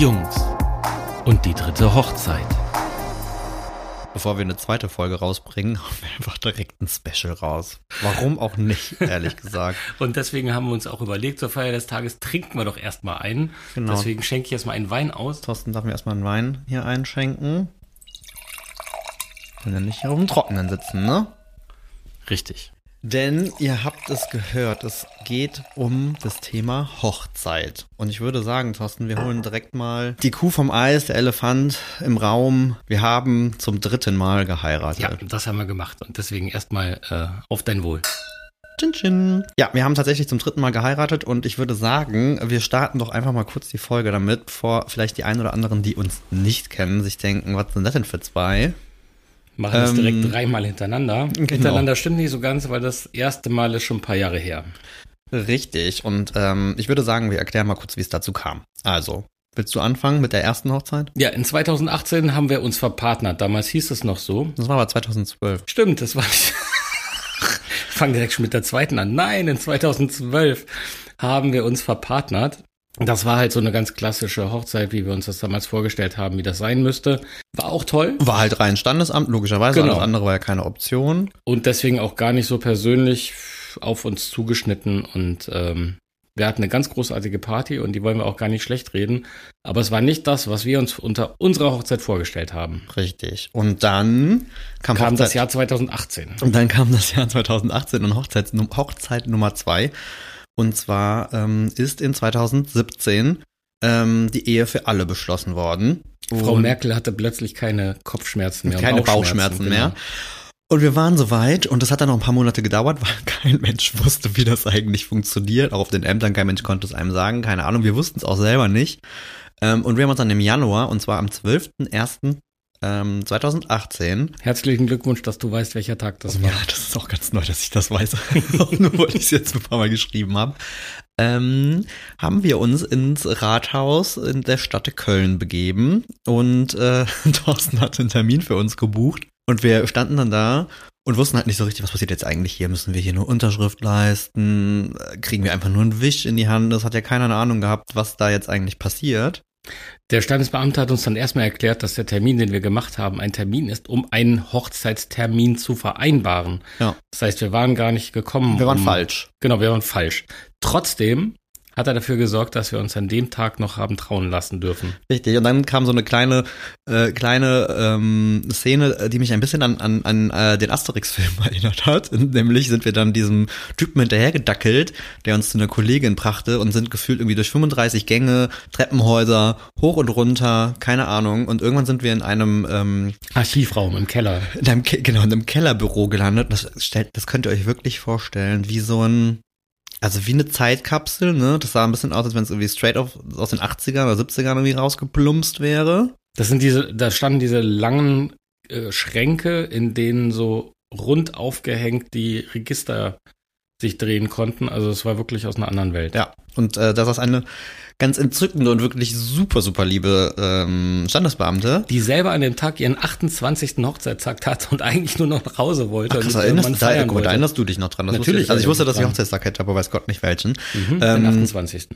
Jungs und die dritte Hochzeit. Bevor wir eine zweite Folge rausbringen, hauen wir einfach direkt ein Special raus. Warum auch nicht, ehrlich gesagt. Und deswegen haben wir uns auch überlegt, zur Feier des Tages trinken wir doch erstmal einen. Genau. Deswegen schenke ich jetzt mal einen Wein aus. Thorsten darf mir erstmal einen Wein hier einschenken. Kann ja nicht hier auf dem Trockenen sitzen, ne? Richtig. Denn ihr habt es gehört, es geht um das Thema Hochzeit. Und ich würde sagen, Thorsten, wir holen direkt mal die Kuh vom Eis, der Elefant im Raum. Wir haben zum dritten Mal geheiratet. Ja, das haben wir gemacht. Und deswegen erstmal äh, auf dein Wohl. Tschin, tschin. Ja, wir haben tatsächlich zum dritten Mal geheiratet und ich würde sagen, wir starten doch einfach mal kurz die Folge damit, bevor vielleicht die einen oder anderen, die uns nicht kennen, sich denken, was sind das denn für zwei? Machen das Ähm, direkt dreimal hintereinander. genau. Hintereinander stimmt nicht so ganz, weil das erste Mal ist schon ein paar Jahre her. Richtig. Und ähm, ich würde sagen, wir erklären mal kurz, wie es dazu kam. Also, willst du anfangen mit der ersten Hochzeit? Ja, in 2018 haben wir uns verpartnert. Damals hieß es noch so. Das war aber 2012. Stimmt, das war nicht. Fang direkt schon mit der zweiten an. Nein, in 2012 haben wir uns verpartnert. Das war halt so eine ganz klassische Hochzeit, wie wir uns das damals vorgestellt haben, wie das sein müsste. War auch toll War halt rein Standesamt, logischerweise. Genau. Alles andere war ja keine Option. und deswegen auch gar nicht so persönlich auf uns zugeschnitten. Und ähm, wir hatten eine ganz großartige Party und die wollen wir auch gar nicht schlecht reden. Aber es war nicht das, was wir uns unter unserer Hochzeit vorgestellt haben. Richtig. Und dann kam, Kam Hochzeit, das Jahr 2018. Und dann kam das Jahr 2018 und Hochzeit, Hochzeit Nummer zwei. Und zwar ähm, ist in 2017 ähm, die Ehe für alle beschlossen worden. Frau Und- Merkel hatte plötzlich keine Kopfschmerzen mehr. keine Bauchschmerzen genau. mehr. Und wir waren soweit und das hat dann noch ein paar Monate gedauert, weil kein Mensch wusste, wie das eigentlich funktioniert. Auch auf den Ämtern, kein Mensch konnte es einem sagen, keine Ahnung, wir wussten es auch selber nicht. Ähm, und wir haben uns dann im Januar, und zwar am 12.01. Ähm, 2018, Herzlichen Glückwunsch, dass du weißt, welcher Tag das war. ja, das ist auch ganz neu, dass ich das weiß, nur weil ich es jetzt ein paar Mal geschrieben habe, ähm, haben wir uns ins Rathaus in der Stadt Köln begeben und äh, Thorsten hat einen Termin für uns gebucht und wir standen dann da und wussten halt nicht so richtig, was passiert jetzt eigentlich hier? Müssen wir hier nur Unterschrift leisten? Äh, Kriegen wir einfach nur einen Wisch in die Hand? Das hat ja keiner eine Ahnung gehabt, was da jetzt eigentlich passiert. Der Standesbeamte hat uns dann erstmal erklärt, dass der Termin, den wir gemacht haben, ein Termin ist, um einen Hochzeitstermin zu vereinbaren. Ja. Das heißt, wir waren gar nicht gekommen. Wir waren um, falsch. Genau, wir waren falsch. Trotzdem hat er dafür gesorgt, dass wir uns an dem Tag noch haben trauen lassen dürfen. Richtig, und dann kam so eine kleine, äh, kleine ähm, Szene, die mich ein bisschen an, an, an äh, den Asterix-Film erinnert hat. Nämlich sind wir dann diesem Typen hinterhergedackelt, der uns zu einer Kollegin brachte und sind gefühlt irgendwie durch 35 Gänge, Treppenhäuser, hoch und runter, keine Ahnung. Und irgendwann sind wir in einem, ähm, Archivraum im Keller. in einem, Ke- genau, in einem Kellerbüro gelandet. Das, stellt, das könnt ihr euch wirklich vorstellen, wie so ein, also wie eine Zeitkapsel, ne? Das sah ein bisschen aus, als wenn es irgendwie straight auf, aus den 80ern oder 70ern irgendwie rausgeplumpst wäre. Das sind diese, da standen diese langen äh, Schränke, in denen so rund aufgehängt die Register sich drehen konnten. Also es war wirklich aus einer anderen Welt. Ja, und äh, das ist eine ganz entzückende und wirklich super, super liebe ähm, Standesbeamte. die selber an dem Tag ihren 28. Hochzeitstag hatte und eigentlich nur noch nach Hause wollte. Ach, und krass, Mann erinnerst, da, gut, da erinnerst du dich noch dran. Das Natürlich ich, also ich wusste, dass ich Hochzeitstag hätte, aber weiß Gott nicht welchen. Mhm, Ähm, den 28.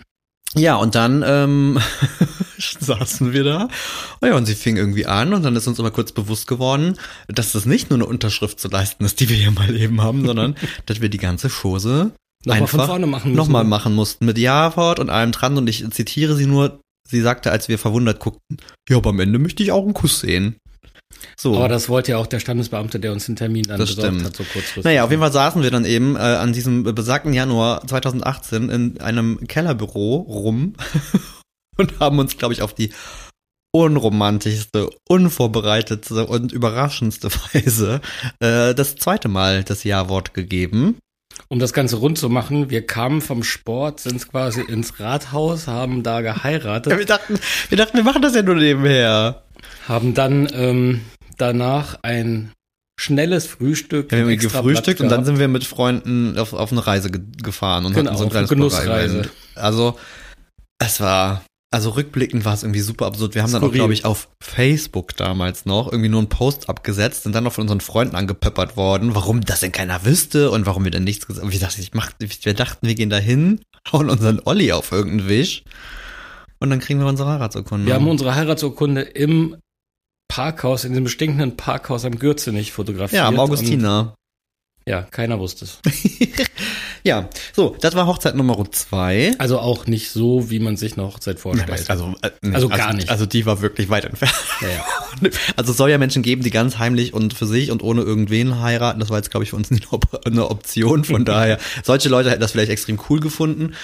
Ja, und dann ähm, saßen wir da. Oh ja, und sie fing irgendwie an und dann ist uns immer kurz bewusst geworden, dass das nicht nur eine Unterschrift zu leisten ist, die wir hier mal eben haben, sondern dass wir die ganze Chose Nochmal von einfach vorne machen müssen. nochmal machen mussten mit Ja-Wort und allem dran und ich zitiere sie nur, sie sagte, als wir verwundert guckten, ja, aber am Ende möchte ich auch einen Kuss sehen. So. Aber das wollte ja auch der Standesbeamte, der uns den Termin dann Das besorgt stimmt. hat, so kurzfristig. Naja, auf jeden Fall saßen wir dann eben äh, an diesem besagten Januar 2018 in einem Kellerbüro rum und haben uns, glaube ich, auf die unromantischste, unvorbereitetste und überraschendste Weise äh, das zweite Mal das Ja-Wort gegeben. Um das Ganze rund zu machen, wir kamen vom Sport, sind quasi ins Rathaus, haben da Ja, geheiratet, wir, dachten, wir dachten, wir machen das ja nur nebenher. haben dann ähm, danach ein schnelles Frühstück. Wir haben gefrühstückt und dann sind wir mit Freunden auf, auf eine Reise ge gefahren und Genau, hatten so ein kleines eine Genussreise. Also, es war, also rückblickend war es irgendwie super absurd. Wir haben dann auch, Skurril. glaube ich, auf Facebook damals noch irgendwie nur einen Post abgesetzt und dann noch von unseren Freunden angepöppert worden, warum das denn keiner wüsste und warum wir denn nichts gesagt haben. Wir dachten, ich mach, wir dachten, wir gehen da hin, hauen unseren Olli auf irgendeinen Wisch. Und dann kriegen wir unsere Heiratsurkunde. Wir haben unsere Heiratsurkunde im Parkhaus, in diesem stinkenden Parkhaus am Gürzenich fotografiert. ja, am Augustiner. Ja, keiner wusste es. Ja, so, das war Hochzeit Nummer zwei. Also auch nicht so, wie man sich eine Hochzeit vorstellt. Also, äh, nee, Also gar nicht. Also die war wirklich weit entfernt. ja, ja. Also es soll ja Menschen geben, die ganz heimlich und für sich und ohne irgendwen heiraten. Das war jetzt, glaube ich, für uns nicht eine Option. Von daher, solche Leute hätten das vielleicht extrem cool gefunden.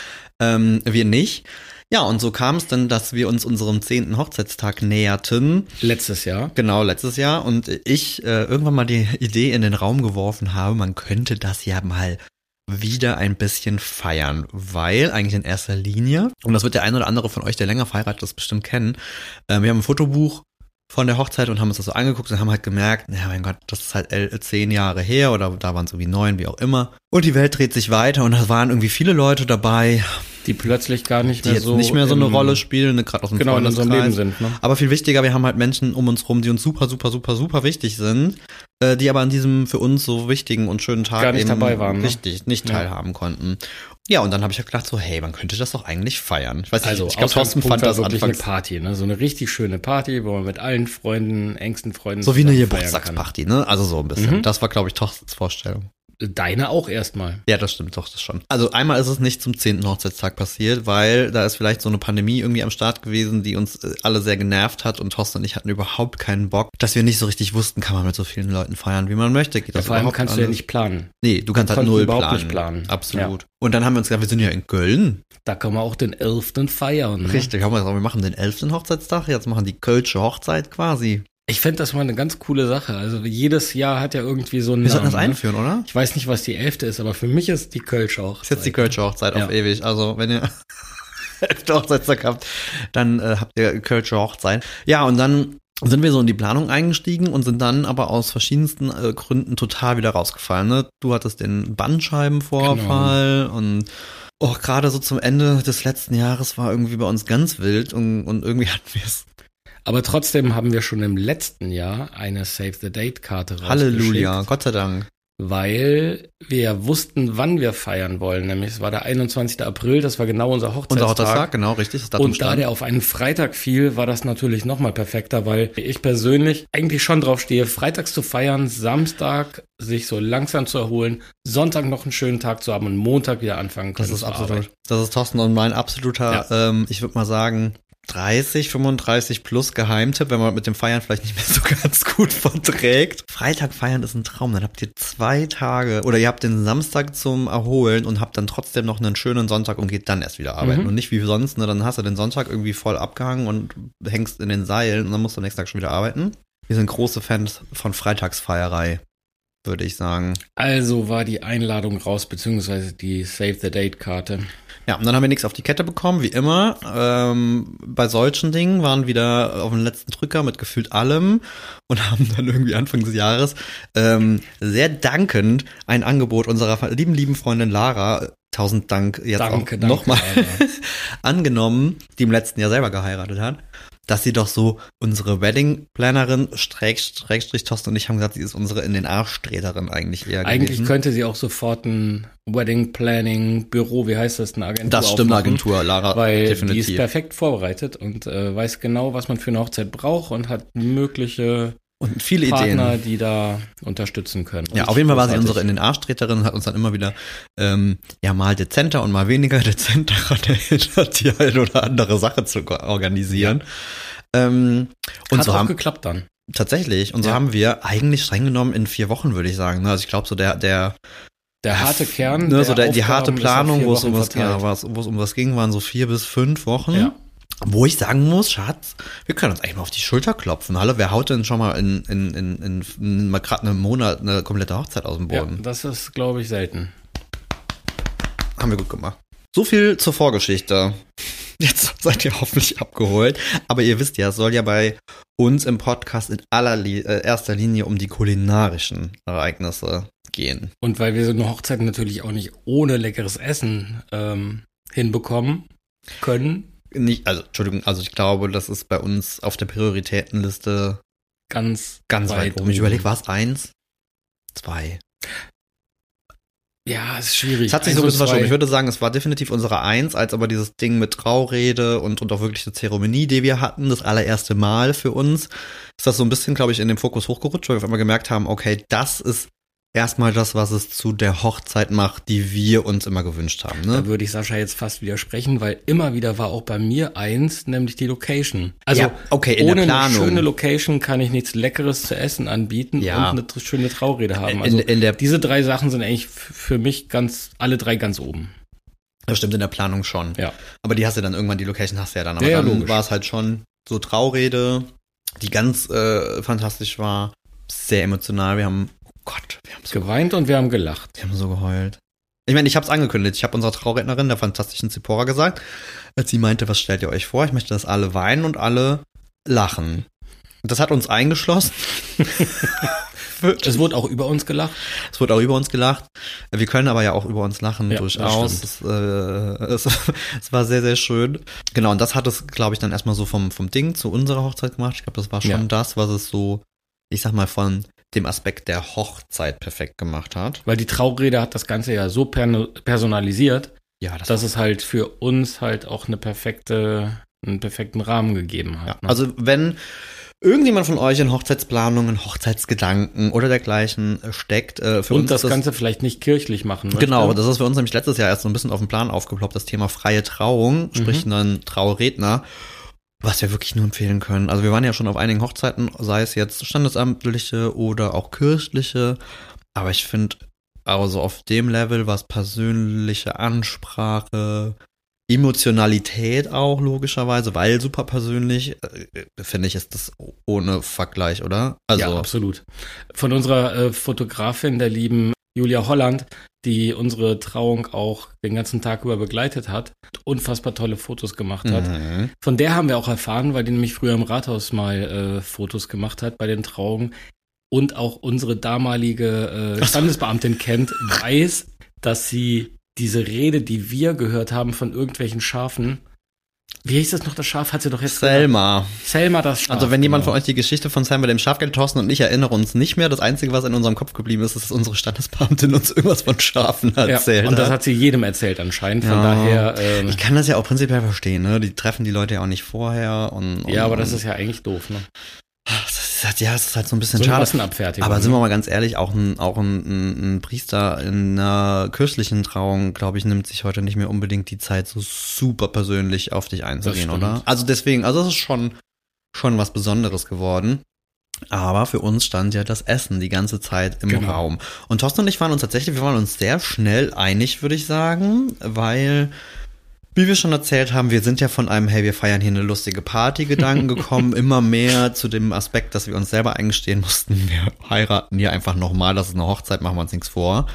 Ähm, wir nicht. Ja, und so kam es dann, dass wir uns unserem zehnten Hochzeitstag näherten. Letztes Jahr. Genau, letztes Jahr. Und ich äh, irgendwann mal die Idee in den Raum geworfen habe, man könnte das ja mal wieder ein bisschen feiern, weil eigentlich in erster Linie, und das wird der ein oder andere von euch, der länger verheiratet ist, bestimmt kennen, äh, wir haben ein Fotobuch von der Hochzeit und haben uns das so angeguckt und haben halt gemerkt, ja mein Gott, das ist halt zehn Jahre her oder da waren es irgendwie neun, wie auch immer. Und die Welt dreht sich weiter und da waren irgendwie viele Leute dabei, Die plötzlich gar nicht die mehr jetzt so. nicht mehr so eine im- Rolle spielen, ne, gerade aus dem Genau, in unserem Leben sind. Ne? Aber viel wichtiger, wir haben halt Menschen um uns rum, die uns super, super, super, super wichtig sind, äh, die aber an diesem für uns so wichtigen und schönen Tag Gar nicht dabei waren, ne? richtig nicht Ja. teilhaben konnten. Ja, und dann habe ich halt gedacht so, hey, man könnte das doch eigentlich feiern. Ich weiß Also, nicht, ich glaube, Thorsten fand das wirklich anfangs eine Party, ne? So eine richtig schöne Party, wo man mit allen Freunden, engsten Freunden so wie eine Geburtstagsparty, ne? Also so ein bisschen. Mhm. Das war, glaube ich, Thorstens Vorstellung. Deine auch erstmal. Ja, das stimmt doch, das schon. Also einmal ist es nicht zum 10. Hochzeitstag passiert, weil da ist vielleicht so eine Pandemie irgendwie am Start gewesen, die uns äh, alle sehr genervt hat und Thorsten und ich hatten überhaupt keinen Bock, dass wir nicht so richtig wussten, kann man mit so vielen Leuten feiern, wie man möchte. Geht das Vor allem kannst du ja nicht planen. Nee, du kannst Wir halt null überhaupt planen. nicht planen. Absolut. Und dann haben wir uns gedacht, wir sind ja in Köln. Da kann man auch den 11. feiern. Ne? Richtig, haben wir gesagt, wir machen den 11. Hochzeitstag, jetzt machen die Kölsche Hochzeit quasi. Ich fände das mal eine ganz coole Sache. Also jedes Jahr hat ja irgendwie so einen Wir sollten das ne? einführen, oder? Ich weiß nicht, was die 11. ist, aber für mich ist die Kölsch auch. ist jetzt die Kölsche Hochzeit auf Ja. ewig. Also wenn ihr 11. Hochzeitstag habt, dann äh, habt ihr Kölsche Hochzeit. Ja, und dann sind wir so in die Planung eingestiegen und sind dann aber aus verschiedensten äh, Gründen total wieder rausgefallen. Ne? Du hattest den Bandscheibenvorfall Genau. und auch gerade so zum Ende des letzten Jahres war irgendwie bei uns ganz wild und, und irgendwie hatten wir es. Aber trotzdem haben wir schon im letzten Jahr eine Save the Date Karte Halleluja, Gott sei Dank. Weil wir wussten, wann wir feiern wollen. Nämlich es war der 21. April, das war genau unser Hochzeitstag. Unser Hochzeitstag, genau, richtig. Und da der auf einen Freitag fiel, war das natürlich nochmal perfekter, weil ich persönlich eigentlich schon drauf stehe, freitags zu feiern, Samstag sich so langsam zu erholen, Sonntag noch einen schönen Tag zu haben und Montag wieder anfangen können Das ist absolut. Das ist Thorsten und mein absoluter, ähm, ich würde mal sagen, 30, 35 plus Geheimtipp, wenn man mit dem Feiern vielleicht nicht mehr so ganz gut verträgt. Freitag feiern ist ein Traum. Dann habt ihr zwei Tage oder ihr habt den Samstag zum Erholen und habt dann trotzdem noch einen schönen Sonntag und geht dann erst wieder arbeiten. Mhm. Und nicht wie sonst, ne? Dann hast du den Sonntag irgendwie voll abgehangen und hängst in den Seilen und dann musst du am nächsten Tag schon wieder arbeiten. Wir sind große Fans von Freitagsfeierei, würde ich sagen. Also war die Einladung raus, beziehungsweise die Save the Date Karte. Ja, und dann haben wir nichts auf die Kette bekommen, wie immer. Ähm, bei solchen Dingen waren wieder auf den letzten Drücker mit gefühlt allem und haben dann irgendwie Anfang des Jahres ähm, sehr dankend ein Angebot unserer lieben, lieben Freundin Lara, tausend Dank jetzt Danke, auch nochmal, angenommen, die im letzten Jahr selber geheiratet hat, dass sie doch so unsere Wedding-Plannerin, Schrägstrich, Thorsten und ich haben gesagt, sie ist unsere in den Arsch-Treterin eigentlich eher Eigentlich gewesen. könnte sie auch sofort ein Wedding Planning Büro, wie heißt das, eine Agentur Das stimmt, eine Agentur, Lara, Weil definitiv. die ist perfekt vorbereitet und äh, weiß genau, was man für eine Hochzeit braucht und hat mögliche und viele Partner, Ideen. die da unterstützen können. Ja, Und auf jeden Fall war sie unsere in den Arschtreterin und hat uns dann immer wieder ähm, ja mal dezenter und mal weniger dezent daran erinnert, die ein oder andere Sache zu organisieren. Ähm, und Hat so auch haben geklappt dann. tatsächlich und so Ja. haben wir eigentlich streng genommen in vier Wochen würde ich sagen. Also ich glaube so der der Der harte Kern. ne, so der, die harte Planung, es um was ja, wo es um was ging, waren so vier bis fünf Wochen. Ja. Wo ich sagen muss, Schatz, wir können uns eigentlich mal auf die Schulter klopfen. Hallo, wer haut denn schon mal in, in, in, in, mal gerade einen Monat eine komplette Hochzeit aus dem ja, Boden? das ist, glaube ich, selten. Haben wir gut gemacht. So viel zur Vorgeschichte. Jetzt seid ihr hoffentlich abgeholt. Aber ihr wisst ja, es soll ja bei uns im Podcast in aller Li äh, erster Linie um die kulinarischen Ereignisse gehen. Und weil wir so eine Hochzeit natürlich auch nicht ohne leckeres Essen ähm, hinbekommen können, Nicht, also, Entschuldigung, also ich glaube, das ist bei uns auf der Prioritätenliste ganz, ganz weit, oben. Ich überlege, war es eins? Zwei. Ja, es ist schwierig. Es hat sich so ein bisschen verschoben. Ich würde sagen, es war definitiv unsere Eins, als aber dieses Ding mit Traurede und, und auch wirklich eine Zeremonie, die wir hatten, das allererste Mal für uns, ist das so ein bisschen, glaube ich, in den Fokus hochgerutscht, weil wir auf einmal gemerkt haben, okay, das ist erstmal das, was es zu der Hochzeit macht, die wir uns immer gewünscht haben. Ne? Da würde ich Sascha jetzt fast widersprechen, weil immer wieder war auch bei mir eins, nämlich die Location. Also Ja, okay, in ohne eine schöne Location kann ich nichts Leckeres zu essen anbieten Ja. und eine schöne Traurede haben. In- Also in der- diese drei Sachen sind eigentlich für mich ganz, alle drei ganz oben. Das stimmt in der Planung schon. Ja. Aber die hast du dann irgendwann, die Location hast du ja dann. Aber Ja, dann war es halt schon so Traurede, die ganz äh, fantastisch war, sehr emotional. Wir haben, Gott, wir haben so, Geweint und wir haben gelacht. wir haben so geheult. Ich meine, ich habe es angekündigt. Ich habe unserer Traurednerin, der fantastischen Zipora, gesagt, als sie meinte, was stellt ihr euch vor? Ich möchte, dass alle weinen und alle lachen. Und das hat uns eingeschlossen. Es wurde auch über uns gelacht. Es wurde auch über uns gelacht. Wir können aber ja auch über uns lachen, Ja, durchaus. das Es, äh, es, es war sehr, sehr schön. Genau, und das hat es, glaube ich, dann erstmal so vom, vom Ding zu unserer Hochzeit gemacht. Ich glaube, das war schon Ja. das, was es so, ich sag mal, von dem Aspekt der Hochzeit perfekt gemacht hat. Weil die Traurede hat das Ganze ja so per personalisiert, Ja, das dass es halt für uns halt auch eine perfekte, einen perfekten Rahmen gegeben hat. Ja, ne? also wenn irgendjemand von euch in Hochzeitsplanungen, Hochzeitsgedanken oder dergleichen äh, steckt, äh, für und uns das ist Ganze vielleicht nicht kirchlich machen möchte. Genau, das ist für uns nämlich letztes Jahr erst so ein bisschen auf den Plan aufgeploppt, das Thema freie Trauung, sprich einen Trauredner, was wir wirklich nur empfehlen können. Also wir waren ja schon auf einigen Hochzeiten, sei es jetzt standesamtliche oder auch kirchliche, aber ich finde, also auf dem Level, was persönliche Ansprache, Emotionalität auch logischerweise, weil super persönlich, äh, finde ich, ist das ohne Vergleich, oder? Also ja, absolut. Von unserer äh, Fotografin, der lieben Julia Holland, die unsere Trauung auch den ganzen Tag über begleitet hat, unfassbar tolle Fotos gemacht hat. Mhm. Von der haben wir auch erfahren, weil die nämlich früher im Rathaus mal äh, Fotos gemacht hat bei den Trauungen und auch unsere damalige äh, Standesbeamtin kennt, weiß, dass sie diese Rede, die wir gehört haben von irgendwelchen Schafen, wie hieß das noch, das Schaf? Hat sie doch jetzt gesagt. Selma. Selma das Schaf. Also wenn jemand genau. von euch die Geschichte von mit dem Schaf kennt, Thorsten und ich erinnere uns nicht mehr. Das Einzige, was in unserem Kopf geblieben ist, ist, dass unsere Standesbeamtin uns irgendwas von Schafen erzählt ja, und das hat. sie jedem erzählt anscheinend. Von Ja. daher, ähm, Ich kann das ja auch prinzipiell verstehen, ne? Die treffen die Leute ja auch nicht vorher und, und ja, aber das ist ja eigentlich doof, ne? Das ist halt, ja, das ist halt so ein bisschen So schade. Aber sind wir ne? mal ganz ehrlich, auch ein, auch ein, ein, Priester in einer kirchlichen Trauung, glaube ich, nimmt sich heute nicht mehr unbedingt die Zeit, so super persönlich auf dich einzugehen, oder? Also deswegen, also es ist schon, schon was Besonderes geworden. Aber für uns stand ja das Essen die ganze Zeit im Genau. Raum. Und Thorsten und ich waren uns tatsächlich, wir waren uns sehr schnell einig, würde ich sagen, weil, wie wir schon erzählt haben, wir sind ja von einem, hey, wir feiern hier eine lustige Party-Gedanken gekommen, immer mehr zu dem Aspekt, dass wir uns selber eingestehen mussten, wir heiraten hier einfach nochmal, das ist eine Hochzeit, machen wir uns nichts vor.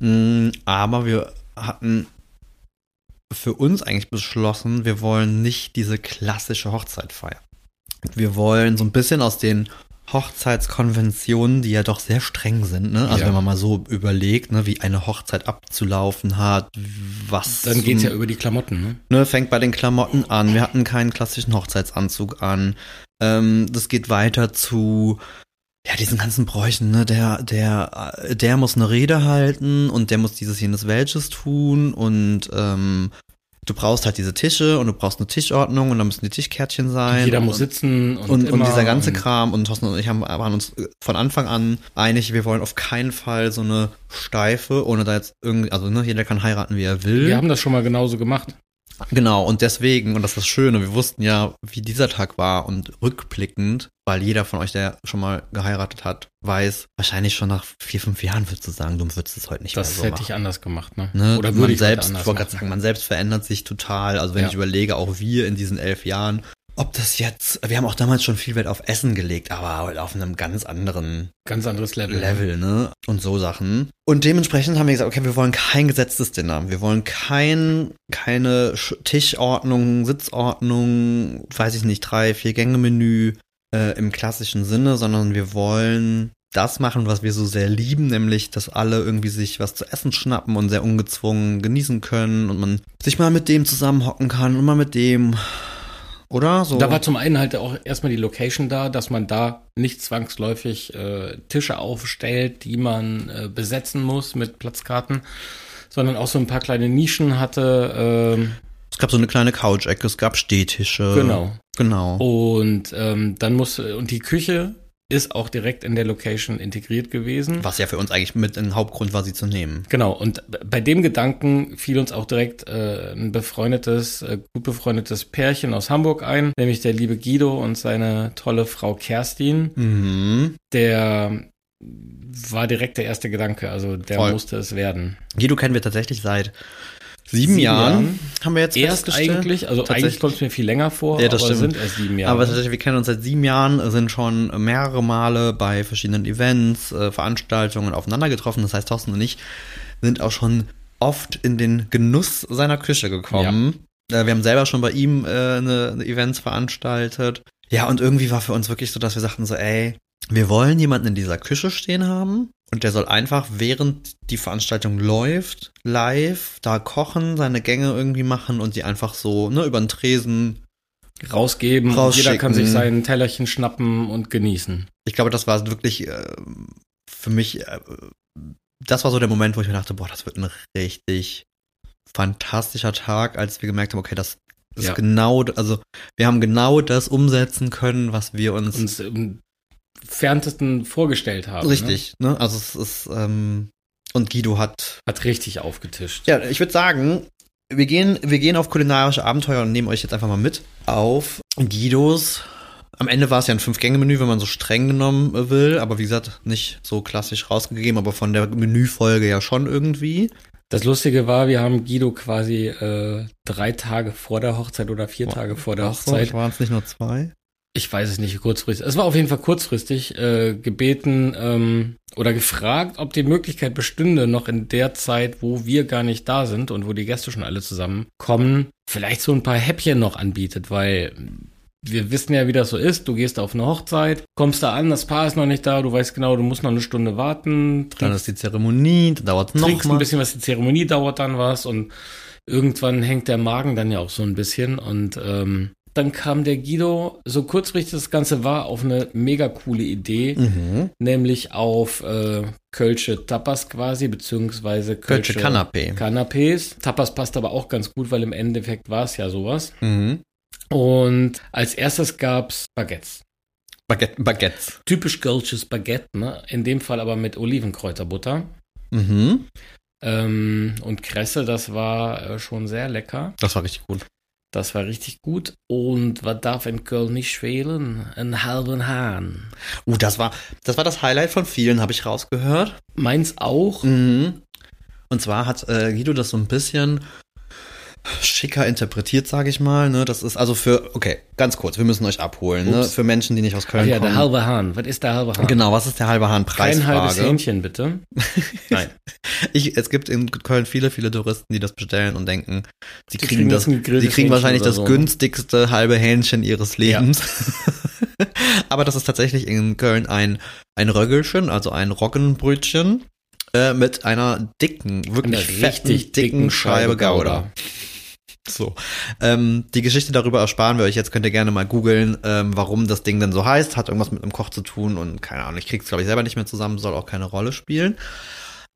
Mm, Aber wir hatten für uns eigentlich beschlossen, wir wollen nicht diese klassische Hochzeit feiern. Wir wollen so ein bisschen aus den Hochzeitskonventionen, die ja doch sehr streng sind, ne? Also Ja. wenn man mal so überlegt, ne, wie eine Hochzeit abzulaufen hat, was Dann geht's ja über die Klamotten, ne? ne, fängt bei den Klamotten an. Wir hatten keinen klassischen Hochzeitsanzug an. Ähm, das geht weiter zu ja, diesen ganzen Bräuchen, ne, der, der, der muss eine Rede halten und der muss dieses, jenes, welches tun und ähm, du brauchst halt diese Tische und du brauchst eine Tischordnung und da müssen die Tischkärtchen sein. Jeder und, muss sitzen und, und, und dieser ganze Kram und Thorsten und ich haben, waren uns von Anfang an einig, wir wollen auf keinen Fall so eine steife, ohne da jetzt irgendwie, also ne, jeder kann heiraten, wie er will. Wir haben das schon mal genauso gemacht. Genau, und deswegen, und das ist das Schöne, wir wussten ja, wie dieser Tag war und rückblickend, weil jeder von euch, der schon mal geheiratet hat, weiß, wahrscheinlich schon nach vier, fünf Jahren würdest du sagen, du würdest es heute nicht Das mehr so hätte machen. ich anders gemacht, ne? Ne? Oder man würde ich selbst, ich wollte gerade sagen, man selbst verändert sich total. Also wenn Ja. ich überlege, auch wir in diesen elf Jahren, ob das jetzt, wir haben auch damals schon viel Wert auf Essen gelegt, aber halt auf einem ganz anderen Ganz anderes Level. Level, ne? Und so Sachen. Und dementsprechend haben wir gesagt, okay, wir wollen kein gesetztes Dinner. Wir wollen kein, keine Sch- Tischordnung, Sitzordnung, weiß ich nicht, drei, vier Gänge Menü äh, im klassischen Sinne, sondern wir wollen das machen, was wir so sehr lieben, nämlich, dass alle irgendwie sich was zu essen schnappen und sehr ungezwungen genießen können und man sich mal mit dem zusammenhocken kann und mal mit dem oder? So. Da war zum einen halt auch erstmal die Location da, dass man da nicht zwangsläufig äh, Tische aufstellt, die man äh, besetzen muss mit Platzkarten, sondern auch so ein paar kleine Nischen hatte. ähm, es gab so eine kleine Couch-Ecke, es gab Stehtische. Genau. Genau. Und ähm, dann muss und die Küche ist auch direkt in der Location integriert gewesen. Was ja für uns eigentlich mit ein Hauptgrund war, sie zu nehmen. Genau, und bei dem Gedanken fiel uns auch direkt äh, ein befreundetes, äh, gut befreundetes Pärchen aus Hamburg ein, nämlich der liebe Guido und seine tolle Frau Kerstin. Mhm. Der war direkt der erste Gedanke, also der Voll. musste es werden. Guido kennen wir tatsächlich seit sieben, Sieben Jahren, Jahren. haben wir jetzt Erst festgestellt. eigentlich, also Tatsächlich. eigentlich kommt es mir viel länger vor, Ja, das aber stimmt. sind erst sieben Jahre. Aber tatsächlich, wir kennen uns seit sieben Jahren, sind schon mehrere Male bei verschiedenen Events, äh, Veranstaltungen aufeinander getroffen. Das heißt, Thorsten und ich sind auch schon oft in den Genuss seiner Küche gekommen. Äh, wir haben selber schon bei ihm äh, eine, eine Events veranstaltet. Ja, und irgendwie war für uns wirklich so, dass wir sagten so, ey, wir wollen jemanden in dieser Küche stehen haben und der soll einfach, während die Veranstaltung läuft, live da kochen, seine Gänge irgendwie machen und die einfach so, ne, über den Tresen rausgeben jeder kann sich sein Tellerchen schnappen und genießen. ich glaube, das war wirklich äh, für mich, äh, das war so der Moment, wo ich mir dachte, boah, das wird ein richtig fantastischer Tag, als wir gemerkt haben, okay, das ist Ja. genau, also wir haben genau das umsetzen können, was wir uns, Uns im ferntesten vorgestellt haben. Ne? richtig, ne? Also es ist, ähm, und Guido hat, Hat richtig aufgetischt. ja, ich würde sagen, wir gehen, wir gehen auf kulinarische Abenteuer und nehmen euch jetzt einfach mal mit auf Guidos. Am Ende war es ja ein Fünf-Gänge-Menü, wenn man so streng genommen will, aber wie gesagt, nicht so klassisch rausgegeben, aber von der Menüfolge ja schon irgendwie. Das Lustige war, wir haben Guido quasi äh, drei Tage vor der Hochzeit oder vier Tage vor der Hochzeit. waren es nicht nur zwei? Ich weiß es nicht, wie kurzfristig. Es war auf jeden Fall kurzfristig äh, gebeten ähm, oder gefragt, ob die Möglichkeit bestünde, noch in der Zeit, wo wir gar nicht da sind und wo die Gäste schon alle zusammenkommen, vielleicht so ein paar Häppchen noch anbietet, weil wir wissen ja, wie das so ist. Du gehst auf eine Hochzeit, kommst da an, das Paar ist noch nicht da, du weißt genau, du musst noch eine Stunde warten, Dann ist die Zeremonie, dauert noch trinkst ein bisschen was, die Zeremonie dauert dann was und irgendwann hängt der Magen dann ja auch so ein bisschen und ähm, dann kam der Guido, so kurzfristig das Ganze war, auf eine mega coole Idee, Mhm. nämlich auf äh, Kölsche Tapas quasi, beziehungsweise Kölsche Kanapé. Canapés. Tapas passt aber auch ganz gut, weil im Endeffekt war es ja sowas. Mhm. Und als erstes gab's Baguettes. Baguette, Baguettes. Typisch Kölsches Baguette, ne? In dem Fall aber mit Olivenkräuterbutter. Mhm. Ähm, und Kresse, das war äh, schon sehr lecker. Das war richtig gut. Das war richtig gut. Und was darf in Köln nicht fehlen? Einen halben Hahn. Uh, das war, das war das Highlight von vielen, habe ich rausgehört. Meins auch. Mhm. Und zwar hat äh, Guido das so ein bisschen schicker interpretiert, sage ich mal. Ne? Das ist also für, okay, ganz kurz, wir müssen euch abholen. Ne? Für Menschen, die nicht aus Ach Köln ja, kommen. der halbe Hahn. Was ist der halbe Hahn? Genau, was ist der halbe Hahn Kein halbes Preisfrage? Hähnchen, bitte. Nein. Ich, es gibt in Köln viele, viele Touristen, die das bestellen und denken, sie Die kriegen, kriegen das, sie kriegen wahrscheinlich Hähnchen das oder so, ne? günstigste halbe Hähnchen ihres Lebens. Aber das ist tatsächlich in Köln ein, ein Röggelchen, also ein Roggenbrötchen äh, mit einer dicken, wirklich Eine fetten, richtig dicken Scheibe Gouda. So. Ähm, die Geschichte darüber ersparen wir euch. Jetzt könnt ihr gerne mal googeln, ähm, warum das Ding denn so heißt. Hat irgendwas mit einem Koch zu tun und keine Ahnung, ich krieg's glaube ich selber nicht mehr zusammen, soll auch keine Rolle spielen.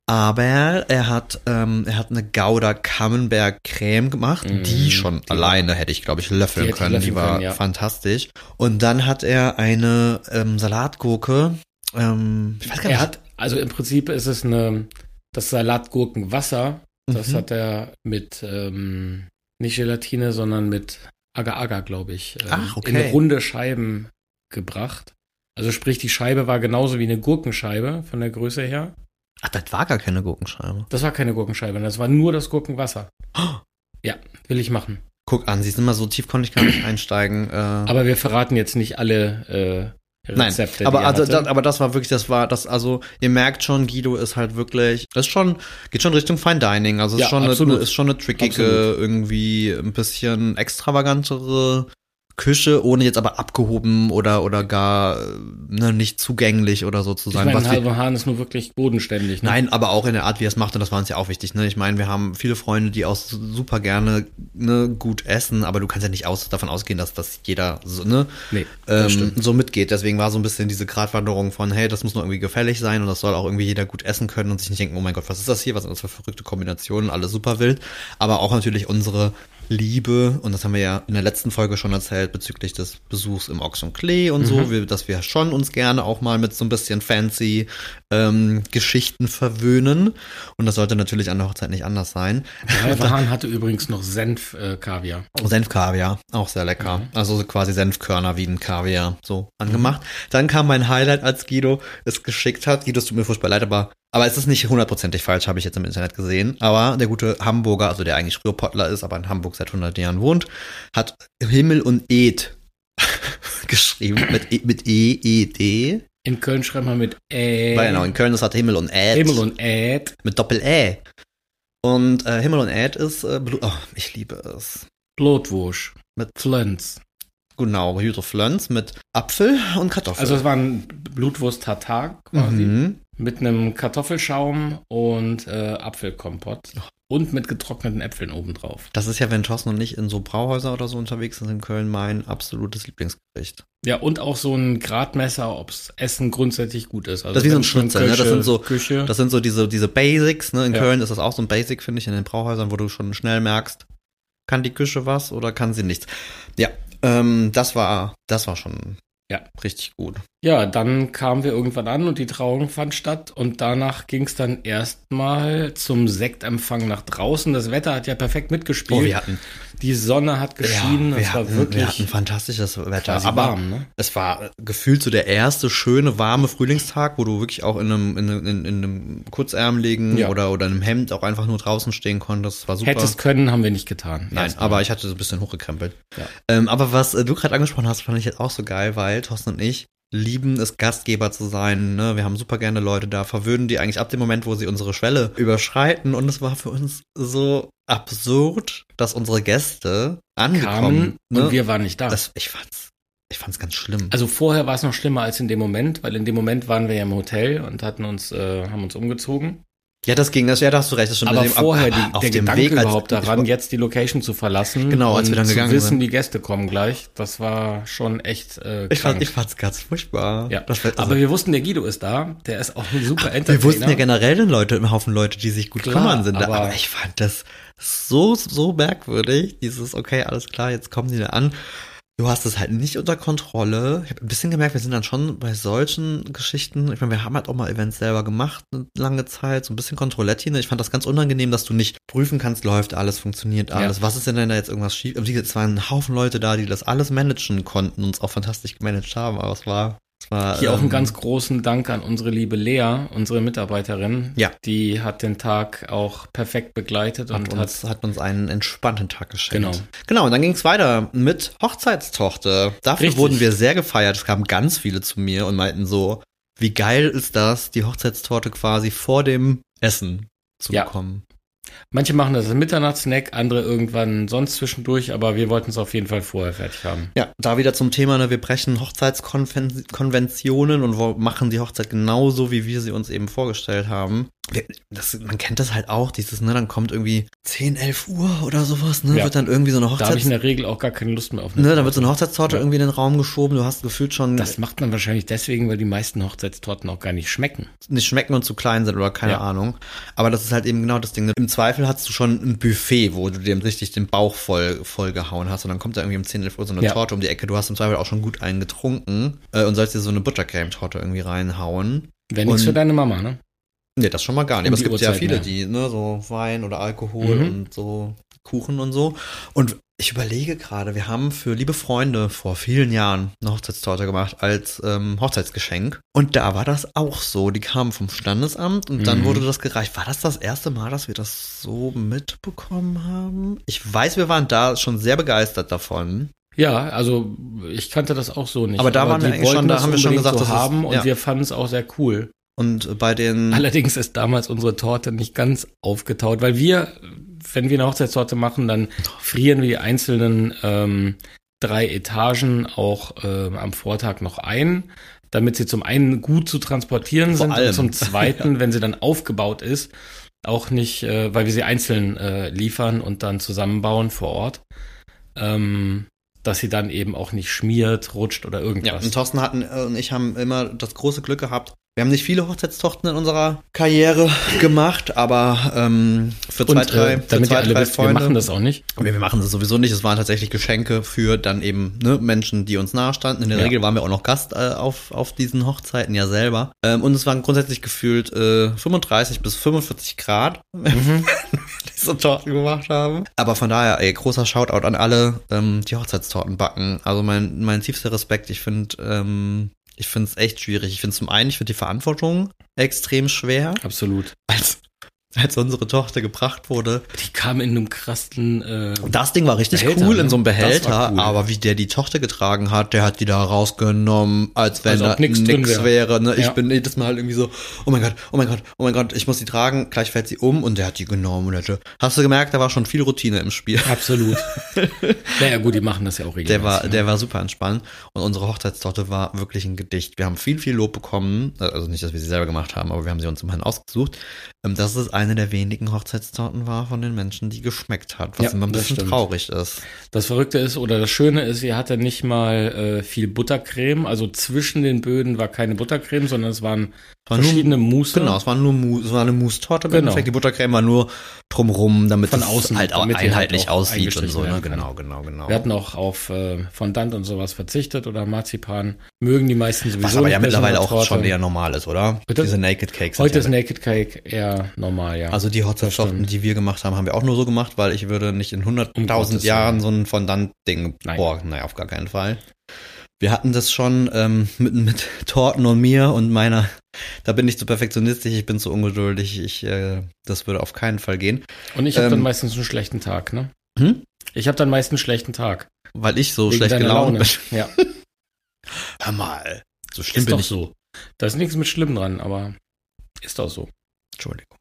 Aber er hat, ähm, er hat eine Gouda Camembert Creme gemacht, Mm, die schon die alleine hätte ich, glaube ich, löffeln Die können. die löffeln war können, ja. fantastisch. Und dann hat er eine ähm, Salatgurke. Ähm, ich weiß gar nicht. Er hat, also im Prinzip ist es eine, das Salatgurkenwasser. Das Mhm. hat er mit, ähm, nicht Gelatine, sondern mit Agar-Agar, glaube ich, ähm, Ach, okay. in runde Scheiben gebracht. Also sprich, die Scheibe war genauso wie eine Gurkenscheibe von der Größe her. Ach, das war gar keine Gurkenscheibe. Das war keine Gurkenscheibe, das war nur das Gurkenwasser. Ja, will ich machen. Guck an, sie sind immer so tief, konnte ich gar nicht einsteigen. Äh, Aber wir verraten jetzt nicht alle äh, Nein, Rezepte. aber er also, das, aber das war wirklich, das war das, also ihr merkt schon, Guido ist halt wirklich, das ist schon, geht schon Richtung Fine Dining, also ist Ja, schon eine, ist schon eine trickige, Absolut. irgendwie ein bisschen extravagantere Küche, ohne jetzt aber abgehoben oder oder gar äh, ne, nicht zugänglich oder so zu Ich meine, wir- halber Hahn ist nur wirklich bodenständig. Ne? Nein, aber auch in der Art, wie er es macht, und das war uns ja auch wichtig. Ne? Ich meine, wir haben viele Freunde, die auch super gerne ne, gut essen, aber du kannst ja nicht aus, davon ausgehen, dass das jeder so, ne, Nee, ähm, so mitgeht. Deswegen war so ein bisschen diese Gratwanderung von, hey, das muss nur irgendwie gefällig sein und das soll auch irgendwie jeder gut essen können und sich nicht denken, oh mein Gott, was ist das hier? Was sind das für verrückte Kombinationen? Alles super wild. Aber auch natürlich unsere Liebe, und das haben wir ja in der letzten Folge schon erzählt, bezüglich des Besuchs im Ochs und Klee und Mhm. so, wir, dass wir schon uns gerne auch mal mit so ein bisschen fancy ähm, Geschichten verwöhnen. Und das sollte natürlich an der Hochzeit nicht anders sein. Hahn hatte übrigens noch Senf-Kaviar. Senfkaviar, auch sehr lecker. Mhm. Also so quasi Senfkörner wie ein Kaviar, so angemacht. Dann kam mein Highlight, als Guido es geschickt hat. Guido, es tut mir furchtbar leid, aber, aber es ist nicht hundertprozentig falsch, habe ich jetzt im Internet gesehen. Aber der gute Hamburger, also der eigentlich Ruhrpottler ist, aber in Hamburg seit 100 Jahren wohnt, hat Himmel und Ed geschrieben mit, e, mit E, E, D. In Köln schreibt man mit Ä. Weil genau, in Köln ist halt Himmel und Ed. Himmel und Äd. mit Doppel-Ä. Und äh, Himmel und Ed ist, äh, Blut, oh, ich liebe es. Blutwurst. Mit Flens. Genau, Hydro Flöns mit Apfel und Kartoffeln. Also es war ein Blutwurst-Tatar quasi. mhm. Mit einem Kartoffelschaum und äh, Apfelkompott. Und mit getrockneten Äpfeln obendrauf. Das ist ja, wenn Thorsten und ich in so Brauhäuser oder so unterwegs sind in Köln, mein absolutes Lieblingsgericht. Ja, und auch so ein Gradmesser, ob's Essen grundsätzlich gut ist. Also Das ist wie so ein Schnitzel, ne? Das Küche- sind so- Küche. Das sind so diese, diese Basics, ne? In Ja. Köln ist das auch so ein Basic, finde ich, in den Brauhäusern, wo du schon schnell merkst, kann die Küche was oder kann sie nichts. Ja, ähm, das war, das war schon Ja. richtig gut. Ja, dann kamen wir irgendwann an und die Trauung fand statt und danach ging es dann erstmal zum Sektempfang nach draußen. Das Wetter hat ja perfekt mitgespielt. Oh, wir hatten, die Sonne hat geschienen, ja, es wir, war hatten, wirklich wir hatten fantastisches Wetter. quasi Aber warm, ne? es war gefühlt so der erste schöne, warme Frühlingstag, wo du wirklich auch in einem, in, in, in einem Kurzärmeligen Ja. oder, oder einem Hemd auch einfach nur draußen stehen konntest. War super. Hättest können, haben wir nicht getan. Nein, aber ich hatte so ein bisschen hochgekrempelt. Ja. Ähm, aber was äh, du gerade angesprochen hast, fand ich jetzt auch so geil, weil Thorsten und ich lieben es, Gastgeber zu sein. Ne? Wir haben super gerne Leute da, verwöhnen die eigentlich ab dem Moment, wo sie unsere Schwelle überschreiten. Und es war für uns so absurd, dass unsere Gäste angekommen ne? und wir waren nicht da. das, ich fand's, ich fand's ganz schlimm. also vorher war es noch schlimmer als in dem Moment, weil in dem Moment waren wir ja im Hotel und hatten uns, äh, haben uns umgezogen. Ja, das ging, das, ja, da hast du recht, das stimmt. Aber Mit dem- vorher aber die, auf der dem Gedanke Weg, überhaupt daran, jetzt die Location zu verlassen Genau, als wir dann zu gegangen wissen, sind. die Gäste kommen gleich, das war schon echt äh, ich, fand, krank. ich fand's ganz furchtbar. ja. Das war, also, Aber wir wussten, der Guido ist da, der ist auch ein super Entertainer. Wir wussten ja generell den Leute, im Haufen Leute, die sich gut Klar, kümmern sind. aber- Aber, ich fand das so, so merkwürdig. Dieses, okay, alles klar, jetzt kommen die da an. Du hast es halt nicht unter Kontrolle. Ich habe ein bisschen gemerkt, wir sind dann schon bei solchen Geschichten. Ich meine, wir haben halt auch mal Events selber gemacht, eine lange Zeit, so ein bisschen Kontrolletti. Ne? Ich fand das ganz unangenehm, dass du nicht prüfen kannst, läuft alles, funktioniert alles. Was ist denn, wenn da jetzt irgendwas schief? Gesagt, Es waren ein Haufen Leute da, die das alles managen konnten und es auch fantastisch gemanagt haben. Aber es war, war Hier auch einen ähm, ganz großen Dank an unsere liebe Lea, unsere Mitarbeiterin. Ja. Die hat den Tag auch perfekt begleitet und hat hat, uns, hat uns einen entspannten Tag geschenkt. Genau. Genau, und dann ging es weiter mit Hochzeitstochter. Dafür Richtig. wurden wir sehr gefeiert. Es kamen ganz viele zu mir und meinten so, wie geil ist das, die Hochzeitstorte quasi vor dem Essen zu Ja. bekommen. Manche machen das als Mitternachtssnack, andere irgendwann sonst zwischendurch, aber wir wollten es auf jeden Fall vorher fertig haben. Ja, da wieder zum Thema, ne, wir brechen Hochzeitskonventionen und machen die Hochzeit genauso, wie wir sie uns eben vorgestellt haben. Wir, das, man kennt das halt auch, dieses, ne, dann kommt irgendwie 10, 11 Uhr oder sowas, ne, Ja. wird dann irgendwie so eine Da habe ich in der Regel auch gar keine Lust mehr auf eine Ne, dann wird so eine Hochzeitstorte Ja. irgendwie in den Raum geschoben, du hast gefühlt schon Das macht man wahrscheinlich deswegen, weil die meisten Hochzeitstorten auch gar nicht schmecken. nicht schmecken und zu klein sind oder keine Ja. Ahnung. Aber das ist halt eben genau das Ding. Im Zweifel hast du schon ein Buffet, wo du dir richtig den Bauch voll, voll gehauen hast und dann kommt da irgendwie um 10, 11 Uhr so eine Ja. Torte um die Ecke. Du hast im Zweifel auch schon gut einen getrunken äh, und sollst dir so eine Buttercreme-Torte irgendwie reinhauen. Wenn nichts für deine Mama, ne? Nee, das schon mal gar nicht. Um Aber es gibt ja Uhrzeit viele, mehr. die, ne, so Wein oder Alkohol Mhm. und so Kuchen und so. Und ich überlege gerade, wir haben für liebe Freunde vor vielen Jahren eine Hochzeitstorte gemacht als ähm, Hochzeitsgeschenk. Und da war das auch so. Die kamen vom Standesamt und dann Mhm. wurde das gereicht. War das das erste Mal, dass wir das so mitbekommen haben? Ich weiß, wir waren da schon sehr begeistert davon. Ja, also ich kannte das auch so nicht. Aber da waren wir eigentlich schon, da haben wir schon gesagt, so das ist- haben und ja. wir fanden es auch sehr cool. Und bei den Allerdings ist damals unsere Torte nicht ganz aufgetaut, weil wir, wenn wir eine Hochzeitstorte machen, dann frieren wir die einzelnen ähm, drei Etagen auch äh, am Vortag noch ein, damit sie zum einen gut zu transportieren Vor sind allem. und zum zweiten, wenn sie dann aufgebaut ist, auch nicht, äh, weil wir sie einzeln äh, liefern und dann zusammenbauen vor Ort, ähm, dass sie dann eben auch nicht schmiert, rutscht oder Ja, irgendwas. und Thorsten hatten äh, und ich haben immer das große Glück gehabt. Wir haben nicht viele Hochzeitstochten in unserer Karriere gemacht, aber ähm, für zwei, und drei, äh, für zwei, drei wisst, wir machen das auch nicht. Wir, wir machen das sowieso nicht. Es waren tatsächlich Geschenke für dann eben ne, Menschen, die uns nahestanden. In der Ja. Regel waren wir auch noch Gast äh, auf, auf diesen Hochzeiten ja selber. Ähm, und es waren grundsätzlich gefühlt äh, 35 bis 45 Grad, Mhm. diese Torten gemacht haben. Aber von daher, ey, großer Shoutout an alle, ähm, die Hochzeitstorten backen. Also mein, mein tiefster Respekt. Ich finde, ähm, ich finde es echt schwierig. Ich finde zum einen, ich finde die Verantwortung extrem schwer, Absolut. als, als unsere Tochter gebracht wurde. Die kam in einem krassen äh, Das Ding war richtig Behälter, cool ne? in so einem Das Behälter, cool. aber wie der die Tochter getragen hat, der hat die da rausgenommen, als wenn Als ob da drin wär. wäre. Ne? Ich Ja. bin jedes Mal irgendwie so, oh mein Gott, oh mein Gott, oh mein Gott, ich muss die tragen, gleich fällt sie um und der hat die genommen. Und der hatte, hast du gemerkt, da war schon viel Routine im Spiel. Absolut. naja, gut, die machen das ja auch regelmäßig. Der war, ne? der war super entspannt und unsere Hochzeitstochter war wirklich ein Gedicht. Wir haben viel, viel Lob bekommen, also nicht, dass wir sie selber gemacht haben, aber wir haben sie uns immerhin ausgesucht, ähm, dass es eine der wenigen Hochzeitstorten war von den Menschen, die geschmeckt hat, was Ja, immer ein bisschen stimmt. traurig ist. Das Verrückte ist, oder das Schöne ist, sie hatte nicht mal äh, viel Buttercreme. Also zwischen den Böden war keine Buttercreme, sondern es waren War nur- verschiedene Mousse. Genau, es war nur Mu es war eine Mousse-Torte im Genau. Endeffekt. Die Buttercreme war nur drumrum, damit Von es außen, halt auch die halt einheitlich auch aussieht und so. Ne? Genau, genau, genau. Wir hatten auch auf äh, Fondant und sowas verzichtet oder Marzipan. Mögen die meisten sowieso Was aber ja mittlerweile auch Torte. schon eher normal ist, oder? Bitte? Diese Naked Cakes. Heute ja ist Naked Cake eher normal, ja. Also die stimmt. die wir gemacht haben, haben wir auch nur so gemacht, weil ich würde nicht in Um 100.000 Gottes Jahren so ein Fondant-Ding, boah, naja, auf gar keinen Fall. Wir hatten das schon ähm, mit, mit Torten und mir und meiner, da bin ich zu perfektionistisch, ich bin zu ungeduldig, ich, äh, das würde auf keinen Fall gehen. und ich habe dann ähm, meistens einen schlechten Tag, ne? Hm? Ich habe dann meistens einen schlechten Tag. Weil ich so schlecht gelaunt bin. Ja, Hör mal, so schlimm ist bin doch ich. so. Da ist nichts mit schlimm dran, aber ist doch so. Entschuldigung.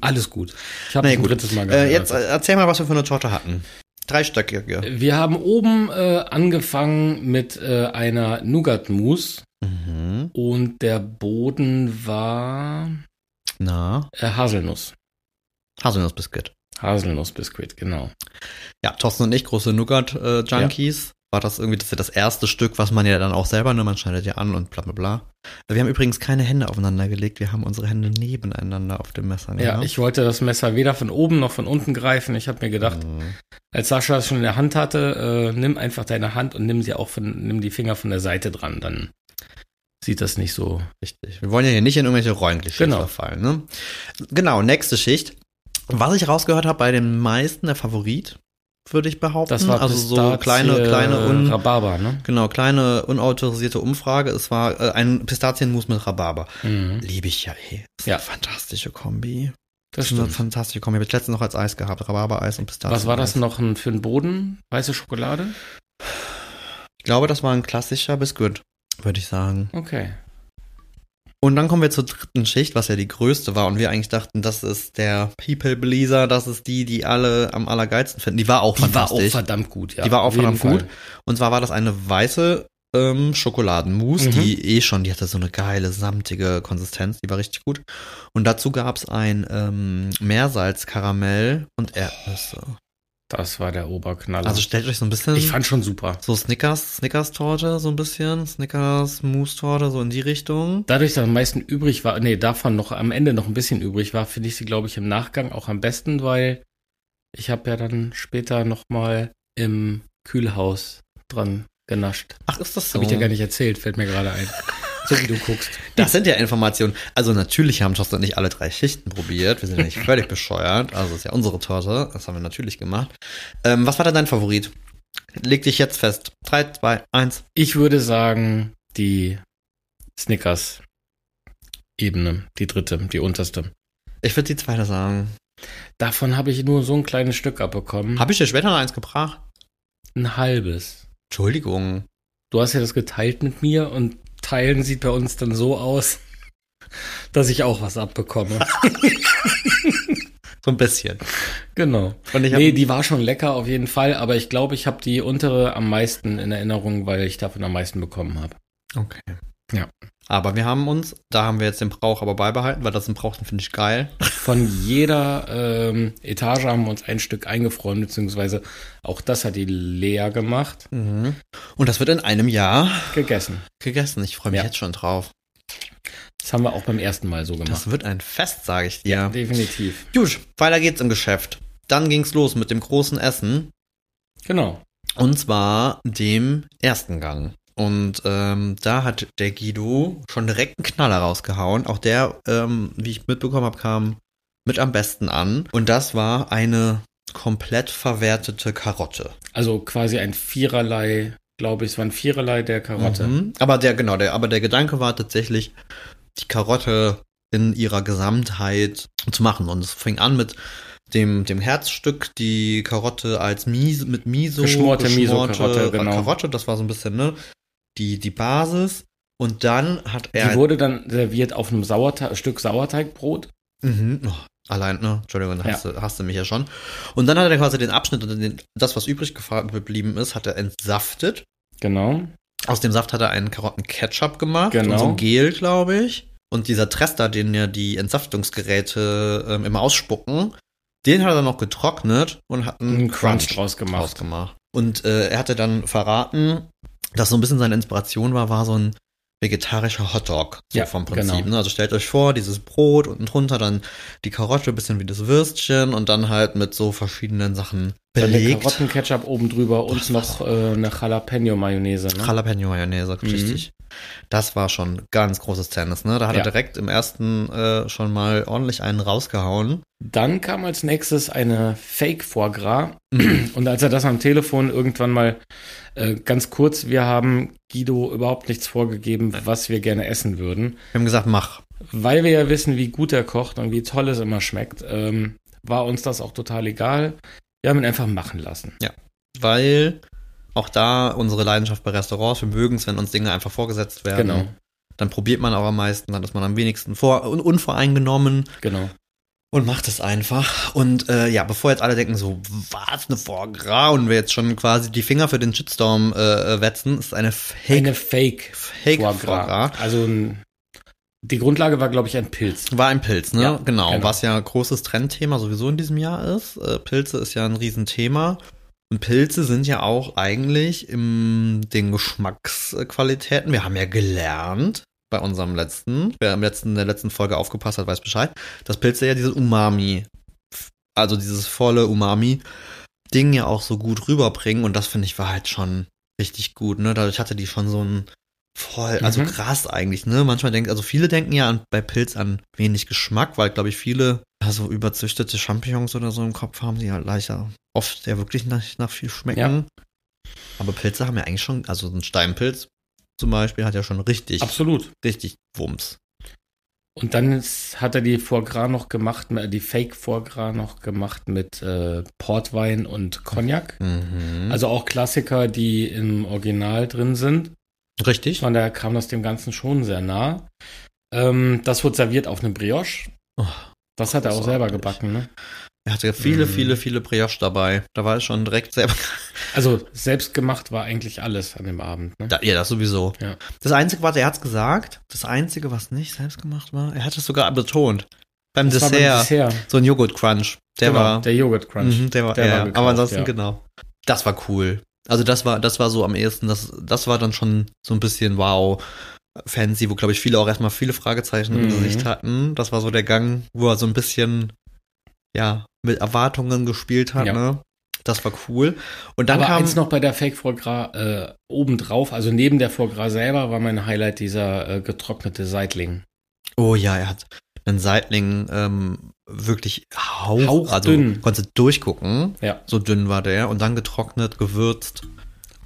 Alles gut. Ich habe Nee, ein gut. drittes Mal Äh, jetzt äh, erzähl mal, was wir für eine Torte hatten. Dreistöckige. Wir haben oben äh, angefangen mit äh, einer Nougat-Mousse Mhm. und der Boden war Na, äh, Haselnuss. Haselnussbiskuit. Haselnussbiskuit, genau. Ja, Thorsten und ich, große Nougat-Junkies. War das irgendwie, das ist ja das erste Stück, was man ja dann auch selber, ne, man schneidet ja an und bla bla bla. Wir haben übrigens keine Hände aufeinander gelegt, wir haben unsere Hände nebeneinander auf dem Messer Ja, gehabt. ich wollte das Messer weder von oben noch von unten greifen. Ich habe mir gedacht, Mhm. als Sascha es schon in der Hand hatte, äh, nimm einfach deine Hand und nimm sie auch von, nimm die Finger von der Seite dran, dann sieht das nicht so. Richtig. Wir wollen ja hier nicht in irgendwelche Rollenklischees Genau. verfallen, ne? Genau, nächste Schicht. Was ich rausgehört habe, bei den meisten der Favorit, würde ich behaupten. Das war also so Pistazie, kleine, kleine, un, Rhabarber, ne? genau, kleine, unautorisierte Umfrage. Es war äh, ein Pistazienmus mit Rhabarber. Mhm. Liebe ich ja eh. Das ist Ja. eine fantastische Kombi. Das ist eine fantastische Kombi. Habe ich letztens noch als Eis gehabt. Rhabarber-Eis und Pistazien. Was war das noch für ein Boden? Weiße Schokolade? Ich glaube, das war ein klassischer Biskuit, würde ich sagen. Okay. Und dann kommen wir zur dritten Schicht, was ja die größte war. Und wir eigentlich dachten, das ist der People Pleaser, das ist die, die alle am allergeilsten finden. Die war auch Die war auch fantastisch. verdammt gut, ja. Die war auch verdammt Fall. Und zwar war das eine weiße ähm, Schokoladenmousse, Mhm. die eh schon, die hatte so eine geile, samtige Konsistenz, die war richtig gut. Und dazu gab's ein ähm, Meersalzkaramell und Erdnüsse. Das war der Oberknaller. Also stellt euch so ein bisschen ich fand schon super. so Snickers, Snickers-Torte, so ein bisschen, Snickers, Mousse-Torte, so in die Richtung. Dadurch, dass am meisten übrig war, nee, davon noch am Ende noch ein bisschen übrig war, finde ich sie, glaube ich, im Nachgang auch am besten, weil ich habe ja dann später noch mal im Kühlhaus dran genascht. Ach, ist das Das so? habe ich dir gar nicht erzählt, fällt mir gerade ein. So wie du guckst. Das sind ja Informationen. Also natürlich haben Thorsten und ich alle drei Schichten probiert. Wir sind ja nicht völlig bescheuert. Also ist ja unsere Torte. Das haben wir natürlich gemacht. Ähm, was war denn dein Favorit? Leg dich jetzt fest. Drei, zwei, eins. Ich würde sagen, die Snickers Ebene, die dritte, die unterste. Ich würde die zweite sagen. Davon habe ich nur so ein kleines Stück abbekommen. Habe ich dir später noch eins gebracht? ein halbes. Entschuldigung. Du hast ja das geteilt mit mir und teilen sieht bei uns dann so aus, dass ich auch was abbekomme. So ein bisschen. Genau. Und ich nee, die war schon lecker auf jeden Fall, aber ich glaube, ich habe die untere am meisten in Erinnerung, weil ich davon am meisten bekommen habe. Okay. Ja. Aber wir haben uns, da haben wir jetzt den Brauch aber beibehalten, weil das im Brauch, den finde ich geil. Von jeder ähm, Etage haben wir uns ein Stück eingefroren, beziehungsweise auch das hat die Lea gemacht, Und das wird in einem Jahr gegessen. gegessen. Ich freue mich Ja. jetzt schon drauf. Das haben wir auch beim ersten Mal so gemacht. Das wird ein Fest, sage ich dir. Definitiv. Gut, weiter geht's im Geschäft. Dann ging's los mit dem großen Essen. Genau. Und zwar dem ersten Gang. Und ähm, da hat der Guido schon direkt einen Knaller rausgehauen. Auch der, ähm, wie ich mitbekommen habe, kam mit am besten an. Und das war eine komplett verwertete Karotte. Also quasi ein Viererlei, glaube ich, es war ein Viererlei der Karotte. Mhm. Aber der, genau, der, aber der Gedanke war tatsächlich, die Karotte in ihrer Gesamtheit zu machen. Und es fing an mit dem, dem Herzstück, die Karotte als Miso, mit Miso, Geschmorte Miso-Karotte, genau. Karotte, das war so ein bisschen, ne, die, die Basis. Und dann hat Die er, wurde dann serviert auf einem Sauerte Stück Sauerteigbrot. mhm, oh, allein, ne, Entschuldigung, Ja. hast, du, hast du mich ja schon. Und dann hat er quasi den Abschnitt und den, das, was übrig geblieben ist, hat er entsaftet. Genau. Aus dem Saft hat er einen Karotten-Ketchup gemacht. Genau. Und so ein Gel, glaube ich. Und dieser Trester, den ja die Entsaftungsgeräte ähm, immer ausspucken, den hat er dann noch getrocknet und hat einen, Einen Crunch draus gemacht. draus gemacht. Und äh, er hatte dann verraten, dass so ein bisschen seine Inspiration war, war so ein vegetarischer Hotdog, so Ja, vom Prinzip. genau. Ne? Also stellt euch vor, dieses Brot unten drunter dann die Karotte, bisschen wie das Würstchen und dann halt mit so verschiedenen Sachen Dann belegt. Karottenketchup oben drüber und noch äh, eine Jalapeno-Mayonnaise. Ne? Jalapeno-Mayonnaise, Mhm. richtig. Das war schon ganz großes Tennis, ne? Da hat Ja. er direkt im ersten äh, schon mal ordentlich einen rausgehauen. Dann kam als nächstes eine Fake Foie Gras. Mhm. Und als er das am Telefon irgendwann mal äh, ganz kurz, wir haben Guido überhaupt nichts vorgegeben, was wir gerne essen würden. Wir haben gesagt, mach. Weil wir ja wissen, wie gut er kocht und wie toll es immer schmeckt, ähm, war uns das auch total egal. Wir haben ihn einfach machen lassen. Weil auch da unsere Leidenschaft bei Restaurants, wir mögen es, wenn uns Dinge einfach vorgesetzt werden. Genau, Dann probiert man auch am meisten, dann ist man am wenigsten vor un unvoreingenommen genau. und macht es einfach. Und äh, ja, bevor jetzt alle denken so, was, eine Foie Gras und wir jetzt schon quasi die Finger für den Shitstorm äh, äh, wetzen, ist eine Fake, Eine Fake Fake Foie Foie Gras. Also die Grundlage war, glaube ich, ein Pilz. War ein Pilz, ne? Ja, genau, genau. Was ja großes Trendthema sowieso in diesem Jahr ist. Äh, Pilze ist ja ein Riesenthema. Und Pilze sind ja auch eigentlich im den Geschmacksqualitäten. Wir haben ja gelernt bei unserem letzten, wer im letzten, in der letzten Folge aufgepasst hat, weiß Bescheid, dass Pilze ja dieses Umami, also dieses volle Umami-Ding ja auch so gut rüberbringen. Und das finde ich war halt schon richtig gut, ne? Dadurch hatte die schon so ein voll, also Mhm. krass eigentlich, ne? Manchmal denkt, also viele denken ja an, bei Pilz an wenig Geschmack, weil, glaube ich, viele ja, so überzüchtete Champignons oder so im Kopf haben, die halt leichter oft ja wirklich nach, nach viel schmecken. Ja. Aber Pilze haben ja eigentlich schon, also ein Steinpilz zum Beispiel hat ja schon richtig, Absolut. richtig Wumms. Und dann ist, hat er die Foie Gras noch gemacht, die Fake Foie Gras noch gemacht mit äh, Portwein und Cognac. Mhm. Also auch Klassiker, die im Original drin sind. richtig. Von daher kam das dem Ganzen schon sehr nah. Ähm, das wurde serviert auf einem Brioche. Oh, Das hat er auch selber gebacken, ne? Er hatte viele, Mhm. viele, viele Brioche dabei. Da war er schon direkt selber. Also selbst gemacht war eigentlich alles an dem Abend, ne? Da, ja, das sowieso. Ja. Das Einzige, was er hat's gesagt, das Einzige, was nicht selbst gemacht war, er hat es sogar betont. Beim Dessert, beim Dessert. so ein Joghurt Crunch. Der genau, war, der Joghurt Crunch. Mhm, der war, Der ja, war gekauft, aber ansonsten ja. genau. Das war cool. Also das war, das war so am ehesten, das, das war dann schon so ein bisschen wow, fancy, wo glaube ich viele auch erstmal viele Fragezeichen im Mhm. Gesicht hatten. Das war so der Gang, wo er so ein bisschen, ja, mit Erwartungen gespielt hat, Ja. ne? Das war cool. Und dann Aber kam, eins noch bei der Fake Foie Gras äh, obendrauf, also neben der Foie Gras selber, war mein Highlight dieser äh, getrocknete Seitling. oh ja, er hat einen Seitling ähm, wirklich hauch, also Hauchdünn. konnte durchgucken. Ja. So dünn war der und dann getrocknet, gewürzt.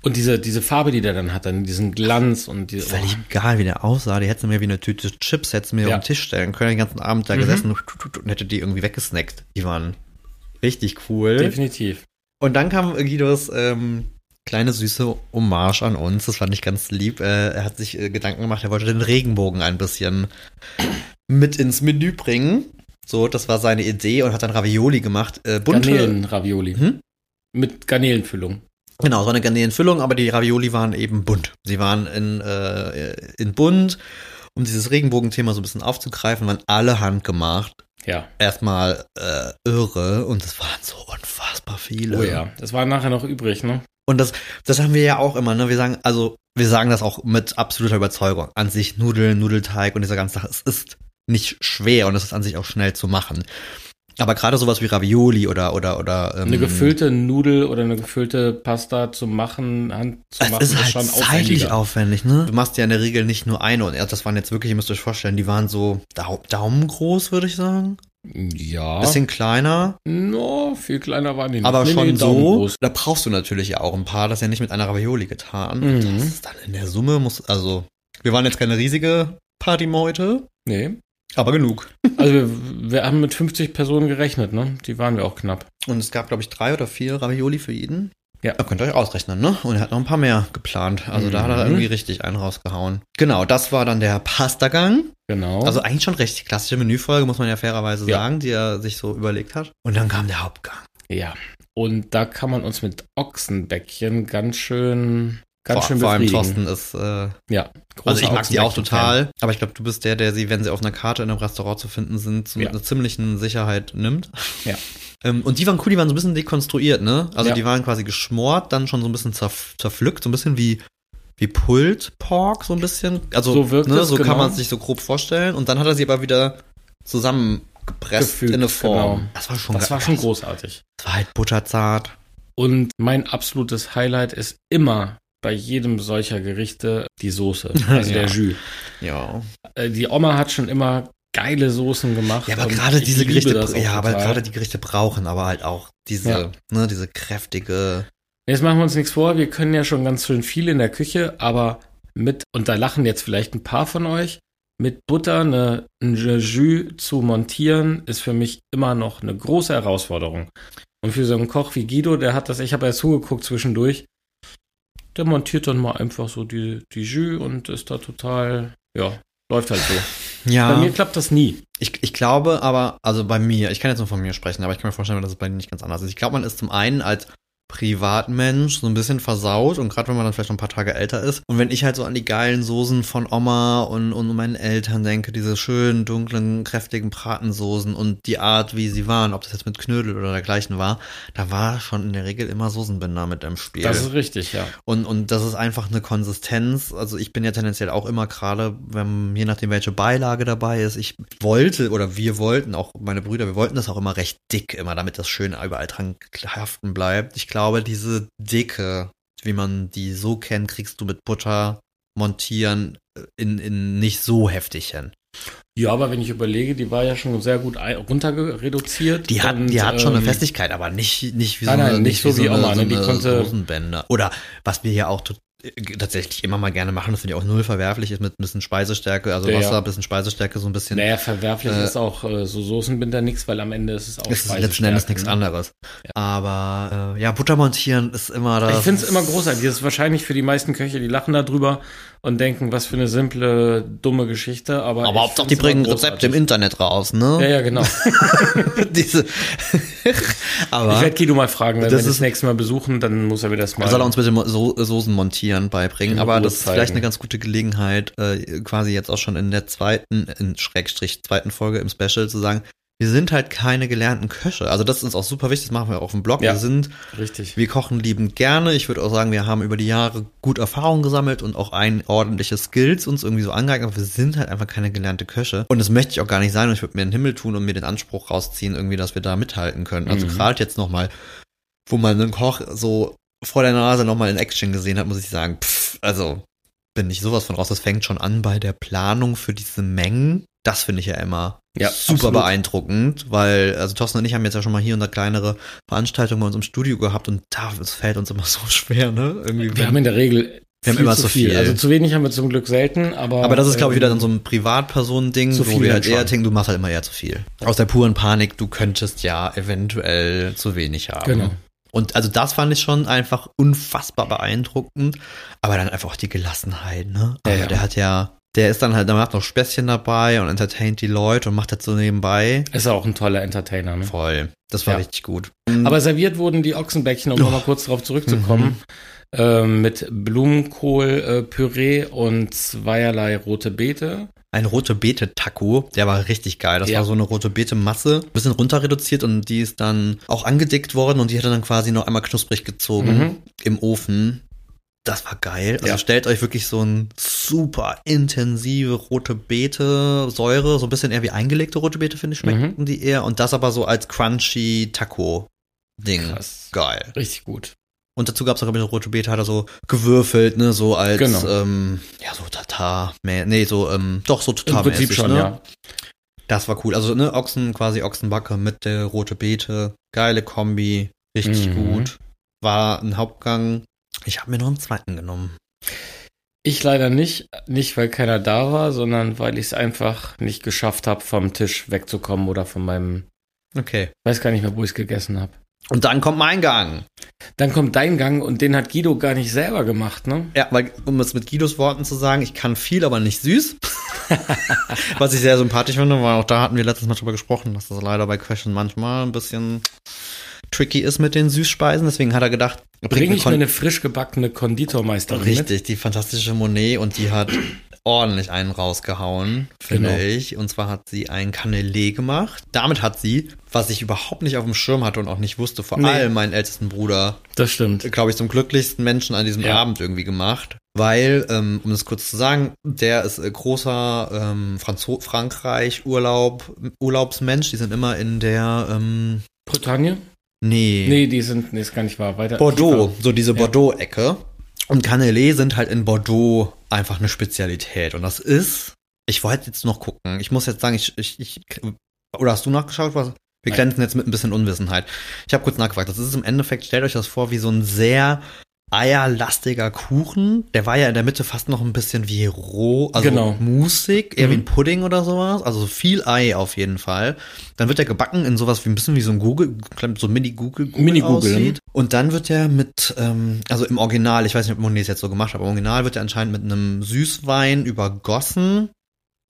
Und diese, diese Farbe, die der dann hat, dann diesen Glanz und diese, Völlig egal, wie der aussah. Die hätte mir wie eine Tüte Chips, hätte mir Ja. auf den Tisch stellen können, den ganzen Abend da Mhm. gesessen und hätte die irgendwie weggesnackt. Die waren richtig cool. definitiv. Und dann kam Guidos ähm, kleine süße Hommage an uns. Das fand ich ganz lieb. Äh, er hat sich äh, Gedanken gemacht, er wollte den Regenbogen ein bisschen mit ins Menü bringen. So, das war seine Idee und hat dann Ravioli gemacht. Äh, bunte, Garnelen-Ravioli. Hm? Mit Garnelenfüllung. Genau, so eine Garnelenfüllung, aber die Ravioli waren eben bunt. Sie waren in, äh, in bunt, um dieses Regenbogenthema so ein bisschen aufzugreifen, waren alle handgemacht. Ja. Erstmal äh, irre und es waren so unfassbar viele. Oh ja. Das war nachher noch übrig, ne? Und das, das haben wir ja auch immer, ne? Wir sagen, also, wir sagen das auch mit absoluter Überzeugung. An sich Nudeln, Nudelteig und dieser ganze Sache, es ist nicht schwer und es ist an sich auch schnell zu machen. Aber gerade sowas wie Ravioli oder oder oder ähm, Eine gefüllte Nudel oder eine gefüllte Pasta zu machen, Hand zu machen, ist halt schon zeitlich aufwendig, ne? Du machst ja in der Regel nicht nur eine und das waren jetzt wirklich, ihr müsst euch vorstellen, die waren so Dau Daumen groß, würde ich sagen. Ja. Bisschen kleiner, no, viel kleiner waren die nicht. aber Nee, schon nee, so. groß. Da brauchst du natürlich ja auch ein paar, das ist ja nicht mit einer Ravioli getan. Mhm. Das ist dann in der Summe muss, also, wir waren jetzt keine riesige Partymeute, Nee. Aber genug. Also wir, wir haben mit 50 Personen gerechnet, ne? Die waren wir auch knapp. Und es gab, glaube ich, drei oder vier Ravioli für jeden. Ja. Da könnt ihr euch ausrechnen, ne? Und er hat noch ein paar mehr geplant. Also da hat er Mhm. irgendwie richtig einen rausgehauen. Genau, das war dann der Pastagang. Genau. Also eigentlich schon recht klassische Menüfolge, muss man ja fairerweise Ja. sagen, die er sich so überlegt hat. Und dann kam der Hauptgang. ja. Und da kann man uns mit Ochsenbäckchen ganz schön, ganz vor, schön vor allem. Thorsten ist, äh, Ja. also ich mag die auch total, aber ich glaube, du bist der, der sie, wenn sie auf einer Karte in einem Restaurant zu finden sind, zu Ja. einer ziemlichen Sicherheit nimmt. Ja. Ähm, und die waren cool, die waren so ein bisschen dekonstruiert, ne? Also Ja. die waren quasi geschmort, dann schon so ein bisschen zerf zerpflückt, so ein bisschen wie wie Pulled Pork, so ein bisschen. Also So wirkt ne, es, so kann genau. man es sich so grob vorstellen. Und dann hat er sie aber wieder zusammengepresst Gefügt, in eine Form. genau. Das war schon Das war schon großartig. Das war halt butterzart. Und mein absolutes Highlight ist immer bei jedem solcher Gerichte die Soße, also Ja. der Jus. Ja. Äh, Die Oma hat schon immer geile Soßen gemacht. Ja, aber gerade diese Gerichte, ja, aber gerade die Gerichte brauchen aber halt auch diese, Ja. ne, diese kräftige. Jetzt machen wir uns nichts vor, wir können ja schon ganz schön viel in der Küche, aber mit, und da lachen jetzt vielleicht ein paar von euch, mit Butter eine, ein Jus zu montieren, ist für mich immer noch eine große Herausforderung. Und für so einen Koch wie Guido, der hat das, ich habe ja zugeguckt zwischendurch, der montiert dann mal einfach so die, die Jus und ist da total, ja, läuft halt so. Ja. Bei mir klappt das nie. Ich, ich glaube aber, also bei mir, ich kann jetzt nur von mir sprechen, aber ich kann mir vorstellen, dass es bei dir nicht ganz anders ist. Ich glaube, man ist zum einen als Privatmensch so ein bisschen versaut und gerade wenn man dann vielleicht noch ein paar Tage älter ist. Und wenn ich halt so an die geilen Soßen von Oma und, und meinen Eltern denke, diese schönen, dunklen, kräftigen Bratensoßen und die Art, wie sie waren, ob das jetzt mit Knödel oder dergleichen war, da war schon in der Regel immer Soßenbinder mit im Spiel. Das ist richtig, ja. Und, und das ist einfach eine Konsistenz. Also ich bin ja tendenziell auch immer gerade, wenn, je nachdem welche Beilage dabei ist, ich wollte oder wir wollten, auch meine Brüder, wir wollten das auch immer recht dick, immer damit das schön überall dran haften bleibt. Ich glaube, diese Dicke, wie man die so kennt, kriegst du mit Butter montieren in, in nicht so heftig hin. Ja, aber wenn ich überlege, die war ja schon sehr gut ein- runter reduziert. Die hat, und, die hat schon eine ähm, Festigkeit, aber nicht, nicht wie nein, so eine, nein, nicht so wie so Oma, eine, ne? Die so eine konnte-. Oder was wir ja auch äh, tatsächlich immer mal gerne machen, das finde ich auch null verwerflich ist mit ein bisschen Speisestärke, also Ja, Wasser, ja. ein bisschen Speisestärke, so ein bisschen. Naja, verwerflich Äh, ist auch äh, so Soßenbinder nix, weil am Ende ist es auch ist letzten Endes nichts ne? anderes. Aber äh, ja, Butter montieren ist immer das. Ich finde es immer großartig. Das ist wahrscheinlich für die meisten Köche, die lachen darüber und denken, was für eine simple, dumme Geschichte. Aber, Aber Hauptsache, die bringen Rezepte im. Internet raus, ne? Ja, ja, genau. Diese. aber Ich werde Guido mal fragen, wenn Das wir das ist- nächste Mal besuchen, dann muss er mir das mal. Soll er uns bitte so Soßen montieren beibringen, In aber das ist vielleicht eine ganz gute Gelegenheit, äh, quasi jetzt auch schon in der zweiten, in Schrägstrich zweiten Folge im Special zu sagen, wir sind halt keine gelernten Köche. Also das ist uns auch super wichtig, das machen wir auch auf dem Blog. Ja. Wir sind, Richtig. wir kochen liebend gerne. Ich würde auch sagen, wir haben über die Jahre gut Erfahrung gesammelt und auch ein ordentliche Skills uns irgendwie so angeeignet, aber wir sind halt einfach keine gelernte Köche. Und das möchte ich auch gar nicht sein und ich würde mir den Himmel tun und mir den Anspruch rausziehen, irgendwie, dass wir da mithalten können. Also Mhm. gerade jetzt nochmal, wo man einen Koch so vor der Nase nochmal in Action gesehen hat, muss ich sagen, pff, also bin ich sowas von raus. Das fängt schon an bei der Planung für diese Mengen. Das finde ich ja immer Ja, super absolut. beeindruckend, weil, also Thorsten und ich haben jetzt ja schon mal hier und da kleinere Veranstaltungen bei uns im Studio gehabt und da es fällt uns immer so schwer, ne? Irgendwie. Wir haben in der Regel Wir haben viel immer zu zu viel. Also zu wenig haben wir zum Glück selten, aber. aber das ist, glaube ich, ähm, wieder dann so ein Privatpersonen-Ding, wo viel wir dann halt eher denken, du machst halt immer eher zu viel. Aus der puren Panik, du könntest ja eventuell zu wenig haben. Genau. Und also das fand ich schon einfach unfassbar beeindruckend. Aber dann einfach auch die Gelassenheit, ne? Ja, Also ja. der hat ja Der ist dann halt, der macht noch Späßchen dabei und entertaint die Leute und macht das so nebenbei. Ist auch ein toller Entertainer, ne? Voll. Das war Ja. richtig gut. Aber serviert wurden die Ochsenbäckchen, um Oh. nochmal kurz darauf zurückzukommen, ähm, mit Blumenkohl-Püree äh, und zweierlei rote Beete. Ein rote Beete Taco, der war richtig geil. Das Ja. war so eine rote Beete Masse, bisschen runter reduziert und die ist dann auch angedickt worden und die hat dann quasi noch einmal knusprig gezogen Mhm. im Ofen. Das war geil. Also Ja. stellt euch wirklich so ein super intensive rote Beete Säure, so ein bisschen eher wie eingelegte rote Beete finde ich schmeckten die eher und das aber so als crunchy Taco Ding. Krass. Geil. Richtig gut. Und dazu gab es auch, glaube ich, eine rote Beete, hat er so gewürfelt, ne, so als, Genau. ähm, ja, so Tatar, nee, so, ähm, doch, so Im total Prinzip schon, ne? ja. Das war cool. Also, ne, Ochsen, quasi Ochsenbacke mit der rote Beete. Geile Kombi. Richtig Mhm. gut. War ein Hauptgang. Ich habe mir noch einen zweiten genommen. Ich leider nicht, nicht weil keiner da war, sondern weil ich es einfach nicht geschafft habe, vom Tisch wegzukommen oder von meinem, Okay. weiß gar nicht mehr, wo ich es gegessen habe. Und dann kommt mein Gang. Dann kommt dein Gang und den hat Guido gar nicht selber gemacht, ne? Ja, weil, um es mit Guidos Worten zu sagen, ich kann viel, aber nicht süß. Was ich sehr sympathisch finde, weil auch da hatten wir letztes Mal drüber gesprochen, dass das leider bei Question manchmal ein bisschen tricky ist mit den Süßspeisen. Deswegen hat er gedacht, bringt Bring ich mir eine frisch gebackene Konditormeisterin mit? Richtig, die fantastische Monet und die hat ordentlich einen rausgehauen, finde Genau. ich. Und zwar hat sie ein Canelé gemacht. Damit hat sie, was ich überhaupt nicht auf dem Schirm hatte und auch nicht wusste, vor Nee. allem meinen ältesten Bruder, Das stimmt. glaube ich, zum glücklichsten Menschen an diesem Ja. Abend irgendwie gemacht. Weil, ähm, um das kurz zu sagen, der ist äh, großer ähm, Franzo Frankreich Urlaub Urlaubsmensch. Die sind immer in der ähm, Bretagne? nee, Nee, die sind, nee, ist gar nicht wahr. Weiter. Bordeaux, so diese Ja. Bordeaux-Ecke. Und Canelé sind halt in Bordeaux einfach eine Spezialität. Und das ist, ich wollte jetzt noch gucken. Ich muss jetzt sagen, ich, ich, ich oder hast du nachgeschaut? Was? Wir Nein. glänzen jetzt mit ein bisschen Unwissenheit. Ich habe kurz nachgefragt. Das ist im Endeffekt, stellt euch das vor, wie so ein sehr eierlastiger Kuchen. Der war ja in der Mitte fast noch ein bisschen wie roh, also Genau. musig, eher wie ein Mhm. Pudding oder sowas. Also viel Ei auf jeden Fall. Dann wird er gebacken in sowas wie ein bisschen wie so ein Google, so ein Mini-Google Mini-Google, aussieht. Und dann wird er mit, ähm, also im Original, ich weiß nicht, ob Monet es jetzt so gemacht hat, aber im Original wird er anscheinend mit einem Süßwein übergossen,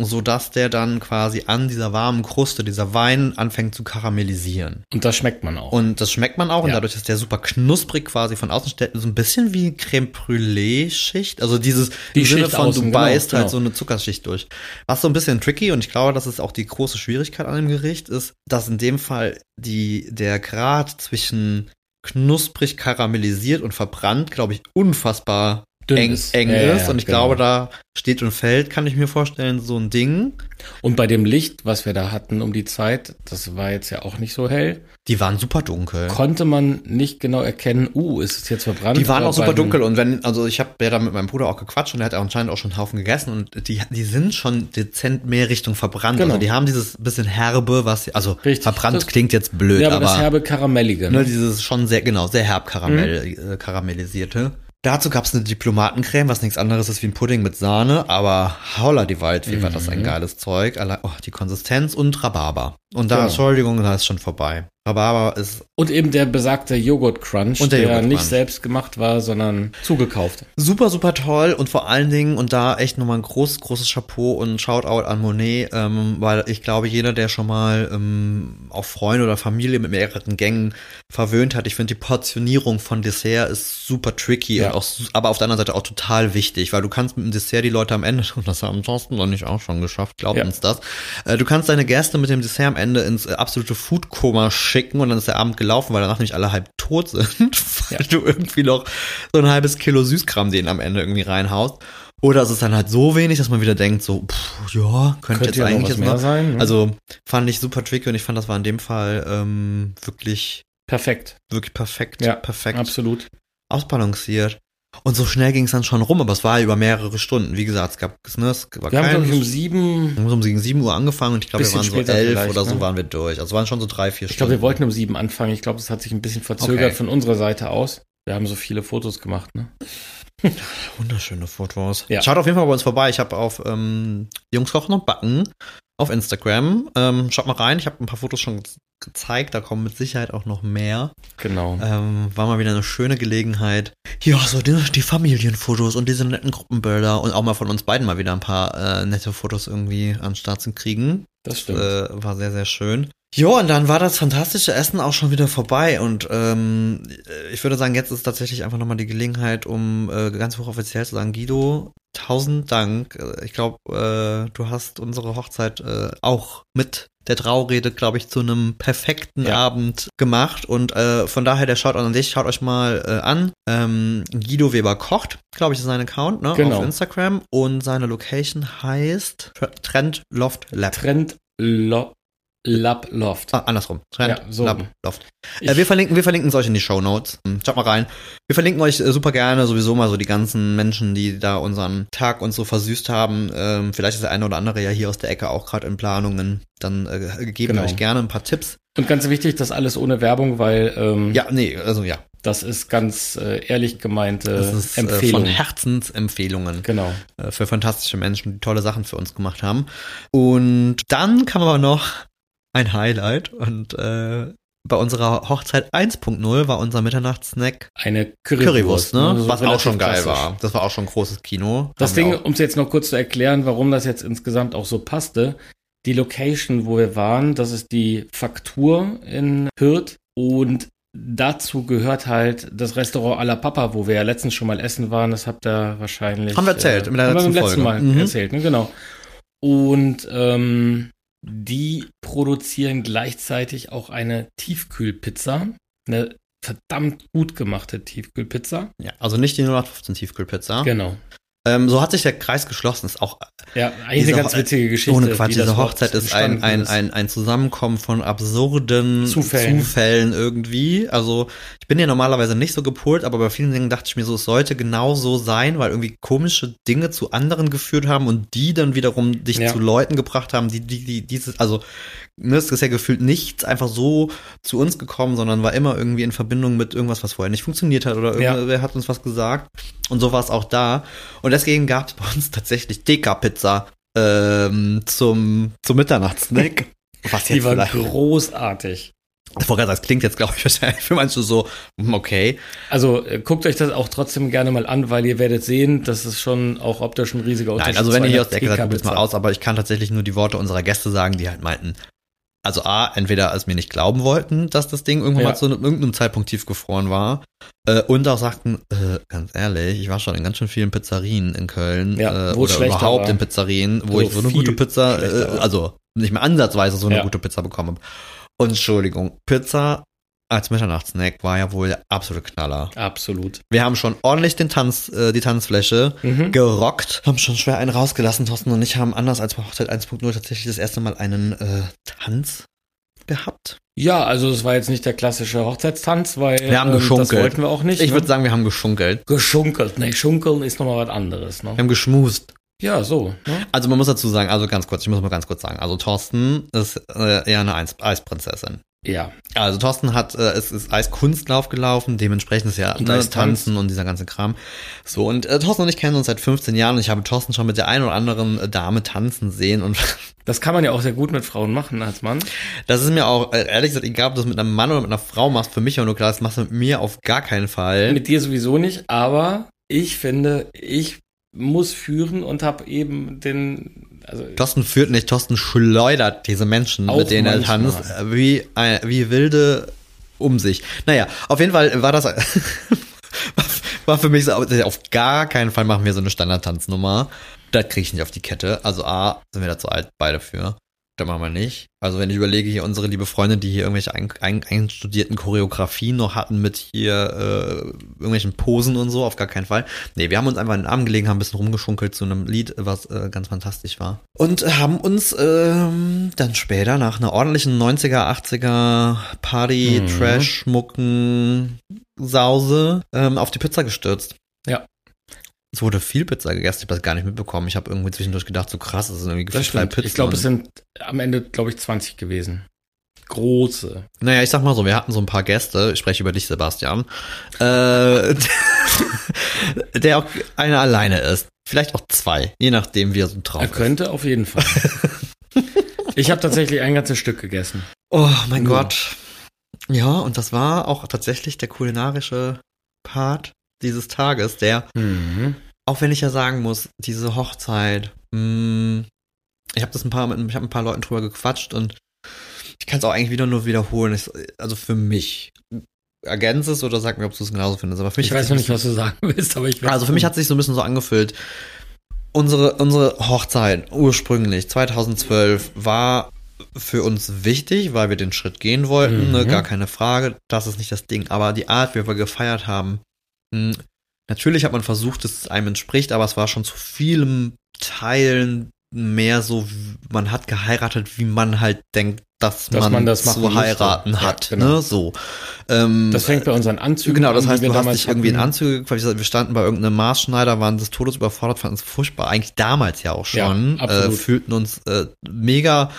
so dass der dann quasi an dieser warmen Kruste, dieser Wein anfängt zu karamellisieren. Und das schmeckt man auch. Und das schmeckt man auch und Ja. dadurch ist der super knusprig quasi von außen so ein bisschen wie Creme Brûlée Schicht, also dieses Die im Sinne Schicht von außen, du genau, beißt halt genau. so eine Zuckerschicht durch. Was so ein bisschen tricky und ich glaube, das ist auch die große Schwierigkeit an dem Gericht ist, dass in dem Fall die der Grad zwischen knusprig karamellisiert und verbrannt, glaube ich, unfassbar Dünn eng, ist. eng Ja, ja, ist und ich genau. glaube, da steht und fällt, kann ich mir vorstellen, so ein Ding. Und bei dem Licht, was wir da hatten um die Zeit, das war jetzt ja auch nicht so hell, Die waren super dunkel. konnte man nicht genau erkennen, uh, ist es jetzt verbrannt? Die waren auch super dunkel und wenn, also ich habe ja da mit meinem Bruder auch gequatscht und der hat anscheinend auch schon einen Haufen gegessen und die, die sind schon dezent mehr Richtung verbrannt. Genau. Also die haben dieses bisschen herbe, was, also Richtig. verbrannt Das- klingt jetzt blöd, Ja, aber, aber, das herbe Karamellige. ne, Ne? dieses schon sehr, genau, sehr herb karamell, Mhm. äh, karamellisierte. Dazu gab's eine Diplomatencreme, was nichts anderes ist wie ein Pudding mit Sahne, aber holla die Waldfee war das ein Mhm. geiles Zeug. Allein, oh, die Konsistenz und Rhabarber. Und da, Genau. Entschuldigung, da ist schon vorbei. Rhabarber ist Und eben der besagte Joghurt Crunch, der der, Joghurt nicht Crunch. selbst gemacht war, sondern zugekauft. Super, super toll und vor allen Dingen, und da echt nochmal ein großes, großes Chapeau und Shoutout an Monet, ähm, weil ich glaube, jeder, der schon mal ähm, auch Freunde oder Familie mit mehreren Gängen verwöhnt hat, ich finde, die Portionierung von Dessert ist super tricky, Ja. und auch, aber auf der anderen Seite auch total wichtig, weil du kannst mit dem Dessert die Leute am Ende, und das haben Thorsten und ich auch schon geschafft, glaubt Ja. uns das, äh, du kannst deine Gäste mit dem Dessert am Ende ins äh, absolute Foodkoma schicken und dann ist der Abend gelaufen, weil danach nämlich alle halb tot sind, weil Ja. du irgendwie noch so ein halbes Kilo Süßkram denen am Ende irgendwie reinhaust. Oder es ist dann halt so wenig, dass man wieder denkt, so, pff, ja, könnte, Könnte jetzt ja noch eigentlich jetzt mehr mal. sein. Ne? Also fand ich super tricky und ich fand, das war in dem Fall ähm, wirklich, perfekt. wirklich perfekt, Ja, perfekt Absolut. ausbalanciert. Und so schnell ging es dann schon rum, aber es war über mehrere Stunden. Wie gesagt, es gab, ne, es war Wir haben, glaube ich, um kein, sieben, wir haben um 7 Uhr angefangen und ich glaube, wir waren so elf oder so ne? waren wir durch. Also waren schon so drei, vier ich Stunden. glaube, wir wollten um sieben anfangen. Ich glaube, das hat sich ein bisschen verzögert Okay. von unserer Seite aus. Wir haben so viele Fotos gemacht, ne? Wunderschöne Fotos. Ja. Schaut auf jeden Fall bei uns vorbei. Ich habe auf ähm, Jungs kochen und backen auf Instagram. Ähm, schaut mal rein. Ich habe ein paar Fotos schon ge gezeigt. Da kommen mit Sicherheit auch noch mehr. Genau. Ähm, war mal wieder eine schöne Gelegenheit, Ja, so die, die Familienfotos und diese netten Gruppenbilder und auch mal von uns beiden mal wieder ein paar äh, nette Fotos irgendwie an den Start zu kriegen. Das stimmt. Äh, war sehr, sehr schön. Jo, und dann war das fantastische Essen auch schon wieder vorbei und ähm, ich würde sagen, jetzt ist tatsächlich einfach nochmal die Gelegenheit, um äh, ganz hochoffiziell zu sagen, Guido, tausend Dank. Äh, Ich glaube, äh, du hast unsere Hochzeit äh, auch mit der Traurede, glaube ich, zu einem perfekten Ja. Abend gemacht und äh, von daher der Shoutout an dich, schaut euch mal äh, an. Ähm, Guido Weber kocht, glaube ich, ist sein Account, ne, Genau. auf Instagram und seine Location heißt Trend Loft Lab. Trend Lo Lab Loft. Ah, andersrum. Trend, Ja, so. Lab, Loft. Äh, wir verlinken, wir verlinken es euch in die Show Notes. Schaut mal rein. Wir verlinken euch äh, super gerne sowieso mal so die ganzen Menschen, die da unseren Tag uns so versüßt haben. Ähm, vielleicht ist der eine oder andere ja hier aus der Ecke auch gerade in Planungen. Dann äh, geben wir Genau. euch gerne ein paar Tipps. Und ganz wichtig, das alles ohne Werbung, weil ähm, Ja, nee, also ja. das ist ganz äh, ehrlich gemeinte Das ist äh, Empfehlung. von Herzensempfehlungen genau. äh, für fantastische Menschen, die tolle Sachen für uns gemacht haben. Und dann kam aber noch ein Highlight und äh, bei unserer Hochzeit 1.0 war unser Mitternachtssnack Eine Currywurst, Currywurst, ne? So Was auch schon geil klassisch. war. Das war auch schon ein großes Kino. Das Haben Ding, um es jetzt noch kurz zu erklären, warum das jetzt insgesamt auch so passte, die Location, wo wir waren, das ist die Faktur in Hürth und dazu gehört halt das Restaurant à la Papa, wo wir ja letztens schon mal essen waren. Das habt ihr wahrscheinlich. Haben wir erzählt, in der haben wir beim letzten letzten Mal Folge. Mhm. erzählt, ne? Genau. Und ähm, die produzieren gleichzeitig auch eine Tiefkühlpizza. Eine verdammt gut gemachte Tiefkühlpizza. ja, also nicht die 0815 Tiefkühlpizza. Genau. Ähm, so hat sich der Kreis geschlossen. Ist auch Ja, eigentlich Diese eine ganz witzige Geschichte. ohne Quatsch. Diese Hochzeit ist ein, ein, ein, ein Zusammenkommen von absurden Zufällen. Zufällen irgendwie. Also ich bin ja normalerweise nicht so gepolt, aber bei vielen Dingen dachte ich mir so, es sollte genau so sein, weil irgendwie komische Dinge zu anderen geführt haben und die dann wiederum dich Ja. zu Leuten gebracht haben, die, die, die dieses, also ne, es ist ja gefühlt nichts einfach so zu uns gekommen, sondern war immer irgendwie in Verbindung mit irgendwas, was vorher nicht funktioniert hat oder Ja. irgendwer hat uns was gesagt. Und so war es auch da. Und deswegen gab es bei uns tatsächlich Deka-Pizza ähm, zum, zum Mitternachtssnack. Was Die jetzt war vielleicht, großartig. das klingt jetzt, glaube ich, wahrscheinlich für manche so, hm, okay. Also äh, guckt euch das auch trotzdem gerne mal an, weil ihr werdet sehen, das ist schon auch optisch ein riesiger Unterschied. Nein, also wenn ihr hier aus der Ecke seid, probiert's mal aus, aber ich kann tatsächlich nur die Worte unserer Gäste sagen, die halt meinten, also A, entweder es mir nicht glauben wollten, dass das Ding irgendwann Ja. mal zu einem, irgendeinem Zeitpunkt tiefgefroren war, äh, und auch sagten, äh, ganz ehrlich, ich war schon in ganz schön vielen Pizzerien in Köln Ja, äh, oder überhaupt war. in Pizzerien, wo Wo ich so eine gute Pizza, äh, also nicht mehr ansatzweise so eine Ja. gute Pizza bekommen habe. Und Entschuldigung, Pizza als Mitternachtssnack war ja wohl der absolute Knaller. Absolut. Wir haben schon ordentlich den Tanz, äh, die Tanzfläche Mhm. gerockt. Haben schon schwer einen rausgelassen. Thorsten und ich haben anders als bei Hochzeit 1.0 tatsächlich das erste Mal einen äh, Tanz gehabt. Ja, also es war jetzt nicht der klassische Hochzeitstanz, weil Wir haben ähm, das geschunkelt. wollten wir auch nicht. Ich ne? würde sagen, wir haben geschunkelt. geschunkelt. Nee, schunkeln ist nochmal was anderes. Ne? Wir haben geschmust. Ja, so. Ne? Also man muss dazu sagen, also ganz kurz, ich muss mal ganz kurz sagen. Also Thorsten ist äh, eher eine Eis Eisprinzessin. Ja. Also Thorsten hat, äh, es ist Eiskunstlauf gelaufen, dementsprechend ist ja Und ne, Eistanz. Tanzen und dieser ganze Kram. So, und äh, Thorsten und ich kennen uns seit 15 Jahren und ich habe Thorsten schon mit der einen oder anderen äh, Dame tanzen sehen und Das kann man ja auch sehr gut mit Frauen machen als Mann. Das ist mir auch, äh, ehrlich gesagt, egal, ob du das mit einem Mann oder mit einer Frau machst, für mich ja nur klar, das machst du mit mir auf gar keinen Fall. Mit dir sowieso nicht, aber ich finde, ich muss führen und habe eben den, also Thorsten führt nicht, Thorsten schleudert diese Menschen, mit denen er tanzt, wie, wie wilde um sich. Naja, auf jeden Fall war das, war für mich so, auf gar keinen Fall machen wir so eine Standardtanznummer. Das kriege ich nicht auf die Kette. Also A, sind wir da zu alt, beide für. Das machen wir nicht. Also wenn ich überlege, hier unsere liebe Freundin, die hier irgendwelche ein, ein, einstudierten Choreografien noch hatten mit hier äh, irgendwelchen Posen und so, auf gar keinen Fall. Nee, wir haben uns einfach in den Arm gelegen, haben ein bisschen rumgeschunkelt zu einem Lied, was äh, ganz fantastisch war. Und haben uns ähm, dann später nach einer ordentlichen 90er, 80er Party, Mhm. Trash, Mucken, Sause ähm, auf die Pizza gestürzt. Ja. Es wurde viel Pizza gegessen, ich habe das gar nicht mitbekommen. Ich habe irgendwie zwischendurch gedacht, so krass, es sind irgendwie das drei. Pizzen. Ich glaube, es sind am Ende, glaube ich, 20 gewesen. Große. Naja, ich sag mal so, wir hatten so ein paar Gäste, ich spreche über dich, Sebastian, äh, der auch einer alleine ist. Vielleicht auch zwei, je nachdem, wie er so drauf Er könnte auf jeden Fall. ich habe tatsächlich ein ganzes Stück gegessen. ist. Oh mein Ja. Gott. Ja, und das war auch tatsächlich der kulinarische Part dieses Tages, der, Mhm. auch wenn ich ja sagen muss, diese Hochzeit, mh, ich habe das ein paar, mit, ich habe ein paar Leuten drüber gequatscht und ich kann es auch eigentlich wieder nur wiederholen. Ich, also für mich, ergänze es oder sag mir, ob du es genauso findest. Aber für mich Ich weiß noch nicht, was du sagen willst, aber ich also für mich hat sich so ein bisschen so angefühlt. Unsere, unsere Hochzeit ursprünglich 2012 war für uns wichtig, weil wir den Schritt gehen wollten, Mhm. ne, gar keine Frage. Das ist nicht das Ding. Aber die Art, wie wir gefeiert haben, mh, natürlich hat man versucht, dass es einem entspricht, aber es war schon zu vielen Teilen mehr so, man hat geheiratet, wie man halt denkt, dass, Dass man, man das zu müsste. heiraten Ja, hat. genau. Ne, so. Ähm, Das fängt bei unseren Anzügen Genau, das an, die heißt, wir du hast dich irgendwie in. Anzüge gequalifiziert. Wir standen bei irgendeinem Maßschneider, waren des Todes überfordert, fanden es furchtbar. Eigentlich damals ja auch schon. Ja, äh, fühlten uns äh, mega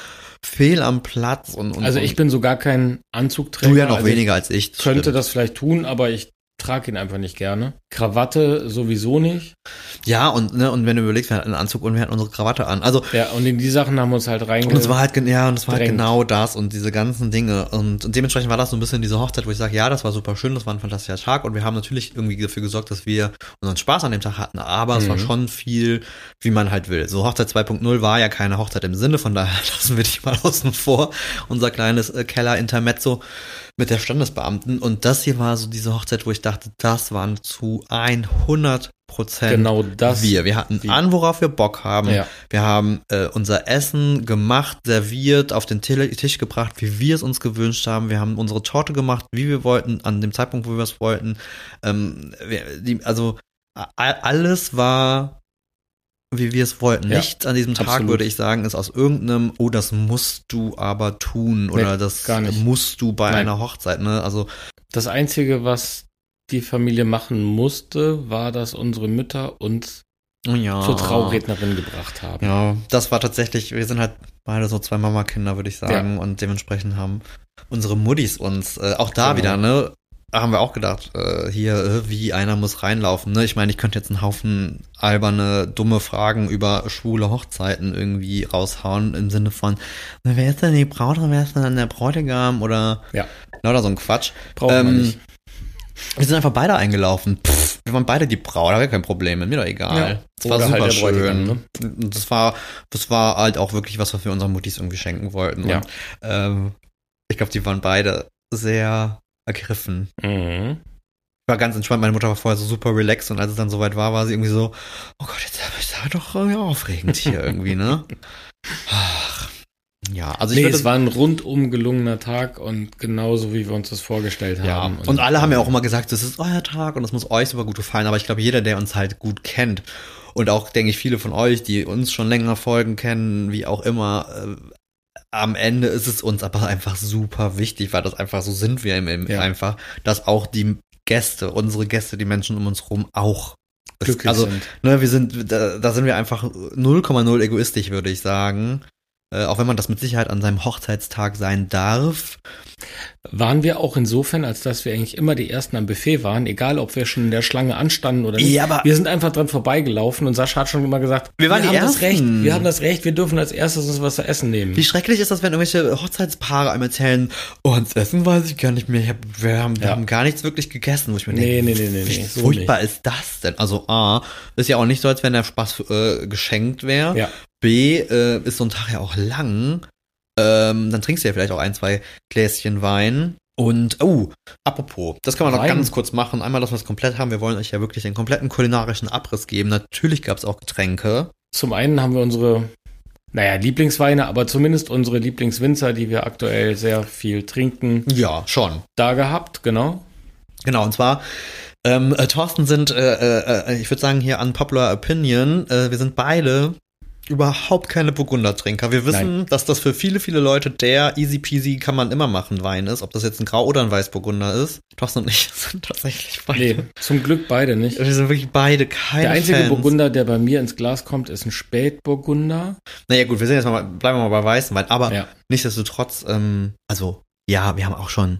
fehl am Platz und, und Also ich bin so gar kein Anzugträger. du ja noch also weniger als ich. Ich könnte stimmt. das vielleicht tun, aber ich trage ihn einfach nicht gerne. Krawatte sowieso nicht. Ja, und, ne, und wenn du überlegst, wir hatten einen Anzug und wir hatten unsere Krawatte an. Also, Ja, und in die Sachen haben wir uns halt und reinge... es war halt, ja, und es war halt genau das und diese ganzen Dinge. Und, und dementsprechend war das so ein bisschen diese Hochzeit, wo ich sage, ja, das war super schön, das war ein fantastischer Tag und wir haben natürlich irgendwie dafür gesorgt, dass wir unseren Spaß an dem Tag hatten, aber es war Mhm. schon viel, wie man halt will. So Hochzeit 2.0 war ja keine Hochzeit im Sinne, von daher lassen wir dich mal außen vor. Unser kleines äh, Keller-Intermezzo mit der Standesbeamten. Und das hier war so diese Hochzeit, wo ich dachte, das waren zu 100 Prozent Genau das. wir. Wir hatten Wie- an, worauf wir Bock haben. Ja. Wir haben äh, unser Essen gemacht, serviert, auf den Tisch gebracht, wie wir es uns gewünscht haben. Wir haben unsere Torte gemacht, wie wir wollten, an dem Zeitpunkt, wo wir es wollten. Ähm, wir, die, also alles war, wie wir es wollten. Ja, Nichts an diesem Tag, absolut. würde ich sagen, ist aus irgendeinem, oh, das musst du aber tun oder Nee, das gar nicht. musst du bei Nein. einer Hochzeit. Ne? Also Das Einzige, was die Familie machen musste, war, dass unsere Mütter uns ja. zur Traurednerin gebracht haben. Ja, das war tatsächlich, wir sind halt beide so zwei Mama-Kinder, würde ich sagen. Und dementsprechend haben unsere Muttis uns, äh, auch da Genau. wieder, ne, haben wir auch gedacht, äh, hier, äh, wie einer muss reinlaufen. Ne? Ich meine, ich könnte jetzt einen Haufen alberne, dumme Fragen über schwule Hochzeiten irgendwie raushauen, im Sinne von, na, wer ist denn die Braut und wer ist denn der Bräutigam oder Ja. lauter so ein Quatsch. Braucht man Ähm, nicht. Wir sind einfach beide eingelaufen. Pff, wir waren beide die Braut, da wäre kein Problem, mir doch egal. Ja. Das war Oder super halt schön. Und Das war, das war halt auch wirklich was, was wir unseren Muttis irgendwie schenken wollten. Ja. Und, ähm, ich glaube, die waren beide sehr ergriffen. Mhm. Ich war ganz entspannt, meine Mutter war vorher so super relaxed und als es dann soweit war, war sie irgendwie so, oh Gott, jetzt ist aber doch irgendwie aufregend hier irgendwie, ne? Ach, ja, also ich nee, es war ein rundum gelungener Tag und genauso, wie wir uns das vorgestellt Ja, haben. und alle haben ja auch immer gesagt, das ist euer Tag und das muss euch super gut gefallen. Aber ich glaube, jeder, der uns halt gut kennt und auch, denke ich, viele von euch, die uns schon länger folgen, kennen, wie auch immer, äh, am Ende ist es uns aber einfach super wichtig, weil das einfach so sind wir im, im Ja. einfach, dass auch die Gäste, unsere Gäste, die Menschen um uns rum auch glücklich also, sind. ne, wir sind, da, da sind wir einfach 0,0 egoistisch, würde ich sagen. Äh, auch wenn man das mit Sicherheit an seinem Hochzeitstag sein darf. Waren wir auch insofern, als dass wir eigentlich immer die Ersten am Buffet waren, egal ob wir schon in der Schlange anstanden oder nicht. Ja, aber- wir sind einfach dran vorbeigelaufen und Sascha hat schon immer gesagt, Wir waren die haben das Recht, Ersten. wir haben das Recht, wir dürfen als erstes uns was zu essen nehmen. Wie schrecklich ist das, wenn irgendwelche Hochzeitspaare einem erzählen, oh, ans Essen weiß ich gar nicht mehr, hab, wir, haben, wir Ja. haben gar nichts wirklich gegessen, wo ich mir Nee, denke, nee, nee, nee, wie nee, so furchtbar ist das denn? Also A, ist ja auch nicht so, als wenn der Spaß äh, geschenkt wäre. Ja. B, äh, ist so ein Tag ja auch lang. Ähm, dann trinkst du ja vielleicht auch ein, zwei Gläschen Wein. Und, oh, apropos, das kann man noch ganz kurz machen. Einmal, dass wir es komplett haben. Wir wollen euch ja wirklich den kompletten kulinarischen Abriss geben. Natürlich gab es auch Getränke. Zum einen haben wir unsere, naja, Lieblingsweine, aber zumindest unsere Lieblingswinzer, die wir aktuell sehr viel trinken, Ja, schon. da gehabt, genau. Genau, und zwar, ähm, äh, Thorsten sind, äh, äh, äh, ich würde sagen hier unpopular opinion, äh, wir sind beide überhaupt keine Burgundertrinker. Wir wissen, dass das für viele, viele Leute der easy peasy kann man immer machen Wein ist, ob das jetzt ein Grau oder ein Weißburgunder ist. Thorsten und ich sind tatsächlich beide. Nee, zum Glück beide nicht. Wir sind wirklich beide keine Der einzige Fans. Burgunder, der bei mir ins Glas kommt, ist ein Spätburgunder. Naja gut, wir sind jetzt mal, bleiben wir mal bei weißen Wein, aber Ja. nichtsdestotrotz, ähm, also ja, wir haben auch schon,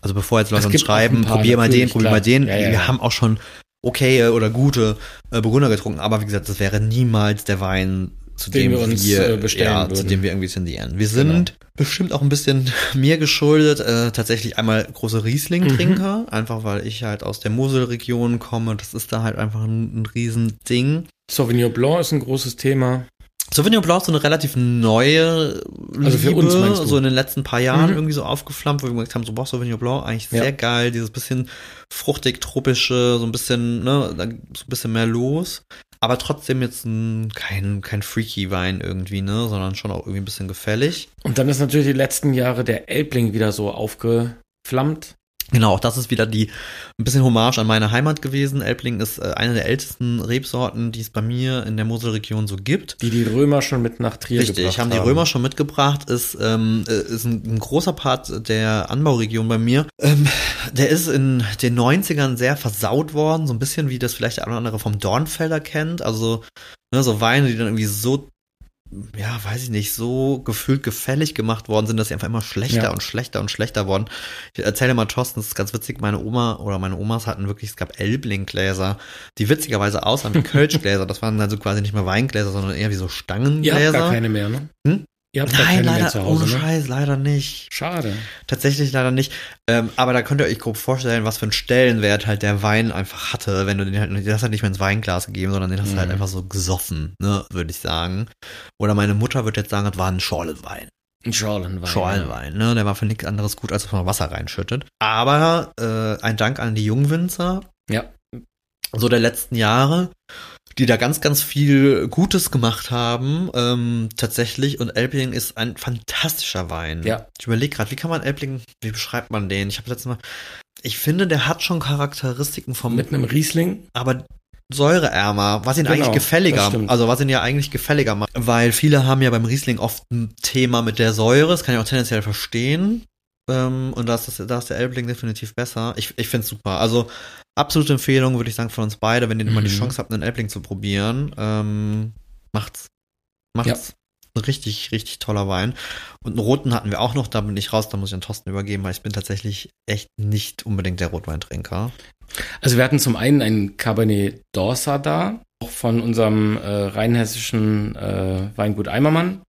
also bevor jetzt Leute uns schreiben, paar, probier mal den, probier mal klar. den, Ja, ja, wir ja. haben auch schon okay oder gute äh, Burgunder getrunken, aber wie gesagt, das wäre niemals der Wein zu Den dem wir uns, wir äh, bestellen ja, zu würden. dem wir irgendwie tendieren. Wir sind bestimmt auch ein bisschen mir geschuldet, äh, tatsächlich einmal große Riesling-Trinker, einfach weil ich halt aus der Moselregion komme. Das ist da halt einfach ein, ein Riesending. Sauvignon Blanc ist ein großes Thema. Sauvignon Blanc ist so eine relativ neue Also für uns meinst du? so in den letzten paar Jahren Mhm. irgendwie so aufgeflammt, wo wir gesagt haben, so boah, Sauvignon Blanc eigentlich Ja. sehr geil, dieses bisschen fruchtig, tropische, so ein bisschen, ne, so ein bisschen mehr los. Aber trotzdem jetzt ein, kein, kein freaky Wein irgendwie, ne, sondern schon auch irgendwie ein bisschen gefällig. Und dann ist natürlich die letzten Jahre der Elbling wieder so aufgeflammt. Genau, auch das ist wieder die ein bisschen Hommage an meine Heimat gewesen. Elbling ist äh, eine der ältesten Rebsorten, die es bei mir in der Moselregion so gibt. Die die Römer schon mit nach Trier Richtig, gebracht haben die Römer schon mitgebracht, ist, ähm, äh, ist ein, ein großer Part der Anbauregion bei mir. Ähm, der ist in den 90ern sehr versaut worden, so ein bisschen wie das vielleicht der eine oder andere vom Dornfelder kennt. Also ne, so Weine, die dann irgendwie so, ja, weiß ich nicht, so gefühlt gefällig gemacht worden sind, dass sie einfach immer schlechter Ja. und schlechter und schlechter wurden. Ich erzähle mal, Thorsten, das ist ganz witzig, meine Oma oder meine Omas hatten wirklich, es gab Elbling-Gläser, die witzigerweise aussahen wie Kölschgläser. Das waren also quasi nicht mehr Weingläser, sondern eher wie so Stangengläser. habt gar keine mehr, ne? Hm? Ihr habt Nein, leider, zu Hause, ohne ne? Scheiß, leider nicht. Schade. Tatsächlich leider nicht. Ähm, aber da könnt ihr euch grob vorstellen, was für einen Stellenwert halt der Wein einfach hatte, wenn du den halt, den hast halt nicht mehr ins Weinglas gegeben, sondern den hast du halt Mhm. einfach so gesoffen, ne, würde ich sagen. Oder meine Mutter wird jetzt sagen, das war ein Schorlenwein. Ein Schorlenwein. Schorlenwein, ne, der war für nichts anderes gut, als dass man Wasser reinschüttet. Aber äh, ein Dank an die Jungwinzer, Ja. so der letzten Jahre, die da ganz, ganz viel Gutes gemacht haben, ähm, tatsächlich. Und Elbling ist ein fantastischer Wein. Ja. Ich überlege gerade, wie kann man Elbling, wie beschreibt man den? Ich habe letztes Mal, ich finde, der hat schon Charakteristiken vom, Mit einem Riesling. aber säureärmer, was ihn Genau, eigentlich gefälliger, also was ihn ja eigentlich gefälliger macht. Weil viele haben ja beim Riesling oft ein Thema mit der Säure, das kann ich auch tendenziell verstehen. Ähm, und da ist, das, da ist der Elbling definitiv besser. Ich, ich finde es super. Also absolute Empfehlung, würde ich sagen, von uns beide, wenn ihr mal die Mhm. Chance habt, einen Elbling zu probieren, ähm, macht's. Macht's. Ein richtig, richtig toller Wein. Und einen roten hatten wir auch noch, da bin ich raus, da muss ich an Thorsten übergeben, weil ich bin tatsächlich echt nicht unbedingt der Rotweintrinker. Also wir hatten zum einen einen Cabernet d'Orsa da, auch von unserem äh, rheinhessischen äh, Weingut Eimermann.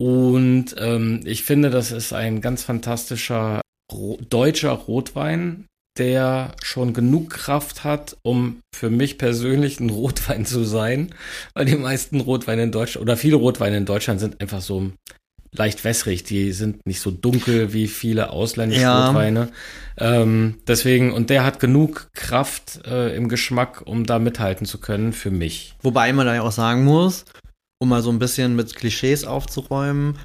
Und ähm, ich finde, das ist ein ganz fantastischer ro deutscher Rotwein, der schon genug Kraft hat, um für mich persönlich ein Rotwein zu sein, weil die meisten Rotweine in Deutschland oder viele Rotweine in Deutschland sind einfach so leicht wässrig. Die sind nicht so dunkel wie viele ausländische Ja. Rotweine. Ähm, deswegen, und der hat genug Kraft äh, im Geschmack, um da mithalten zu können für mich. Wobei man da ja auch sagen muss, um mal so ein bisschen mit Klischees aufzuräumen,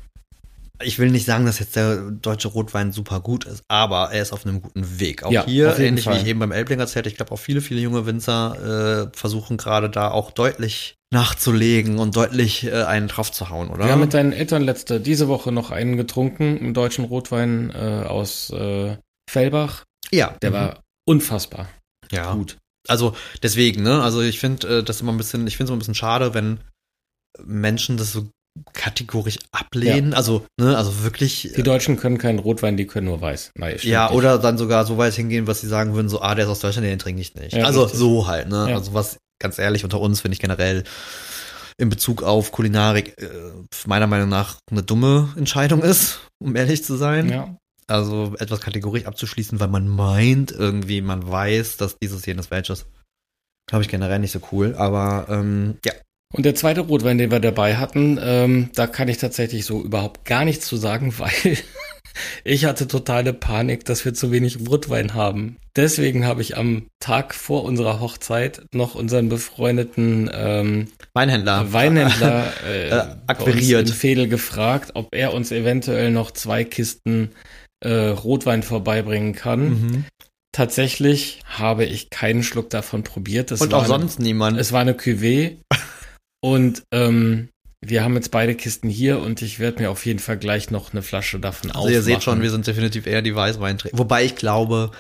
ich will nicht sagen, dass jetzt der deutsche Rotwein super gut ist, aber er ist auf einem guten Weg. Auch Ja, hier, ähnlich wie Fall. ich eben beim Elbling erzählt, ich glaube auch viele, viele junge Winzer äh, versuchen gerade da auch deutlich nachzulegen und deutlich äh, einen draufzuhauen, oder? Wir haben mit deinen Eltern letzte, diese Woche noch einen getrunken, einen deutschen Rotwein äh, aus äh, Fellbach. ja, Der mhm. war unfassbar ja. gut. Also deswegen, ne? Also ich finde äh, das immer ein bisschen, ich finde es immer ein bisschen schade, wenn Menschen das so kategorisch ablehnen. Also, ne, also wirklich. Die Deutschen können keinen Rotwein, die können nur weiß. Nein, Ja, nicht. oder dann sogar so weit hingehen, was sie sagen würden, so, ah, der ist aus Deutschland, den trinke ich nicht. Ja, also richtig. so halt, ne? Ja. Also was, ganz ehrlich, unter uns finde ich generell in Bezug auf Kulinarik äh, meiner Meinung nach eine dumme Entscheidung ist, um ehrlich zu sein. Ja. Also etwas kategorisch abzuschließen, weil man meint irgendwie, man weiß, dass dieses jenes welches. Glaube ich generell nicht so cool, aber ähm, ja. Und der zweite Rotwein, den wir dabei hatten, ähm, da kann ich tatsächlich so überhaupt gar nichts zu sagen, weil ich hatte totale Panik, dass wir zu wenig Rotwein haben. Deswegen habe ich am Tag vor unserer Hochzeit noch unseren befreundeten ähm, Weinhändler. Weinhändler äh, Äh, akquiriert. Fedel gefragt, ob er uns eventuell noch zwei Kisten äh, Rotwein vorbeibringen kann. Mhm. Tatsächlich habe ich keinen Schluck davon probiert. Das Und war auch eine- sonst niemand. es war eine Cuvée und ähm, wir haben jetzt beide Kisten hier und ich werde mir auf jeden Fall gleich noch eine Flasche davon Also ihr seht schon, aufmachen. wir sind definitiv eher die Weißweintrinker. Wobei ich glaube,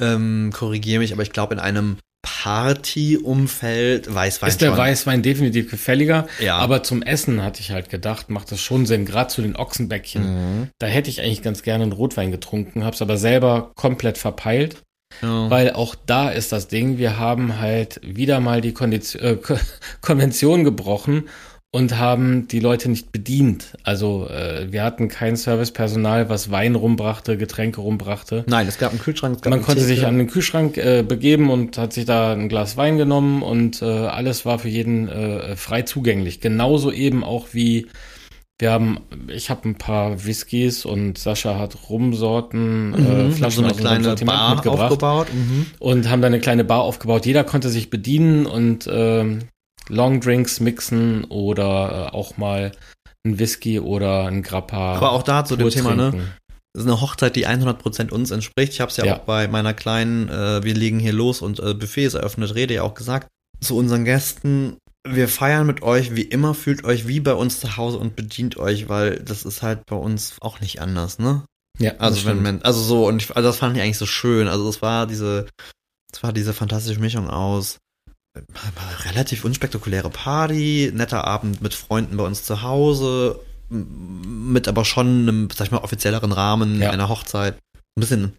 ähm, korrigiere mich, aber ich glaube in einem Party-Umfeld Weißwein ist der schon. Weißwein definitiv gefälliger, Ja. aber zum Essen hatte ich halt gedacht, macht das schon Sinn, gerade zu den Ochsenbäckchen. Mhm. Da hätte ich eigentlich ganz gerne einen Rotwein getrunken, hab's aber selber komplett verpeilt, Ja. weil auch da ist das Ding, wir haben halt wieder mal die Kondition, äh, Ko- Konvention gebrochen und haben die Leute nicht bedient. Also äh, wir hatten kein Servicepersonal, was Wein rumbrachte, Getränke rumbrachte. Nein, es gab einen Kühlschrank. Man konnte Theke. sich an den Kühlschrank äh, begeben und hat sich da ein Glas Wein genommen und äh, alles war für jeden äh, frei zugänglich. Genauso eben auch wie wir haben, ich habe ein paar Whiskys und Sascha hat Rumsorten, äh, Mhm, Flaschen so eine aus unserem kleine Sortiment Bar mitgebracht aufgebaut. Mhm. und haben da eine kleine Bar aufgebaut. Jeder konnte sich bedienen und ähm, Long Drinks mixen oder äh, auch mal ein Whisky oder ein Grappa. Aber auch da zu dem Thema, ne? trinken. Das ist eine Hochzeit, die 100% uns entspricht. Ich habe es ja, Ja. auch bei meiner kleinen, äh, wir legen hier los und äh, Buffet ist eröffnet, Rede ja auch gesagt. Zu unseren Gästen, wir feiern mit euch wie immer, fühlt euch wie bei uns zu Hause und bedient euch, weil das ist halt bei uns auch nicht anders, ne? Ja, Also wenn man, also so, und ich, also das fand ich eigentlich so schön. Also es war diese, es war diese fantastische Mischung aus äh, relativ unspektakuläre Party, netter Abend mit Freunden bei uns zu Hause, mit aber schon einem, sag ich mal, offizielleren Rahmen Ja. einer Hochzeit. Ein bisschen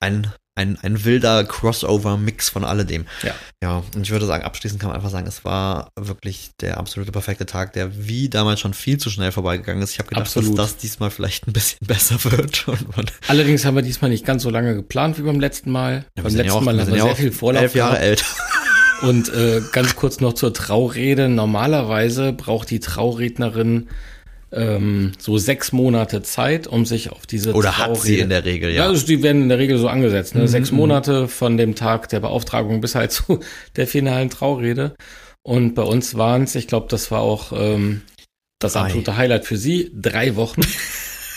ein, ein, ein wilder Crossover-Mix von alledem. Ja. Ja, und ich würde sagen, abschließend kann man einfach sagen, es war wirklich der absolute perfekte Tag, der wie damals schon viel zu schnell vorbeigegangen ist. Ich habe gedacht, Absolut. dass das diesmal vielleicht ein bisschen besser wird. Allerdings haben wir diesmal nicht ganz so lange geplant wie beim letzten Mal. Ja, beim letzten auch- Mal haben wir ja sehr viel Vorlauf elf Jahre gehabt. älter. Und äh, ganz kurz noch zur Traurede. Normalerweise braucht die Traurednerin ähm, so sechs Monate Zeit, um sich auf diese Oder hat sie in der Regel, Ja, ja. also die werden in der Regel so angesetzt. Ne? Mhm, Sechs mhm. Monate von dem Tag der Beauftragung bis halt zu der finalen Traurede. Und bei uns waren es, ich glaube, das war auch ähm, das absolute Highlight für sie, drei Wochen.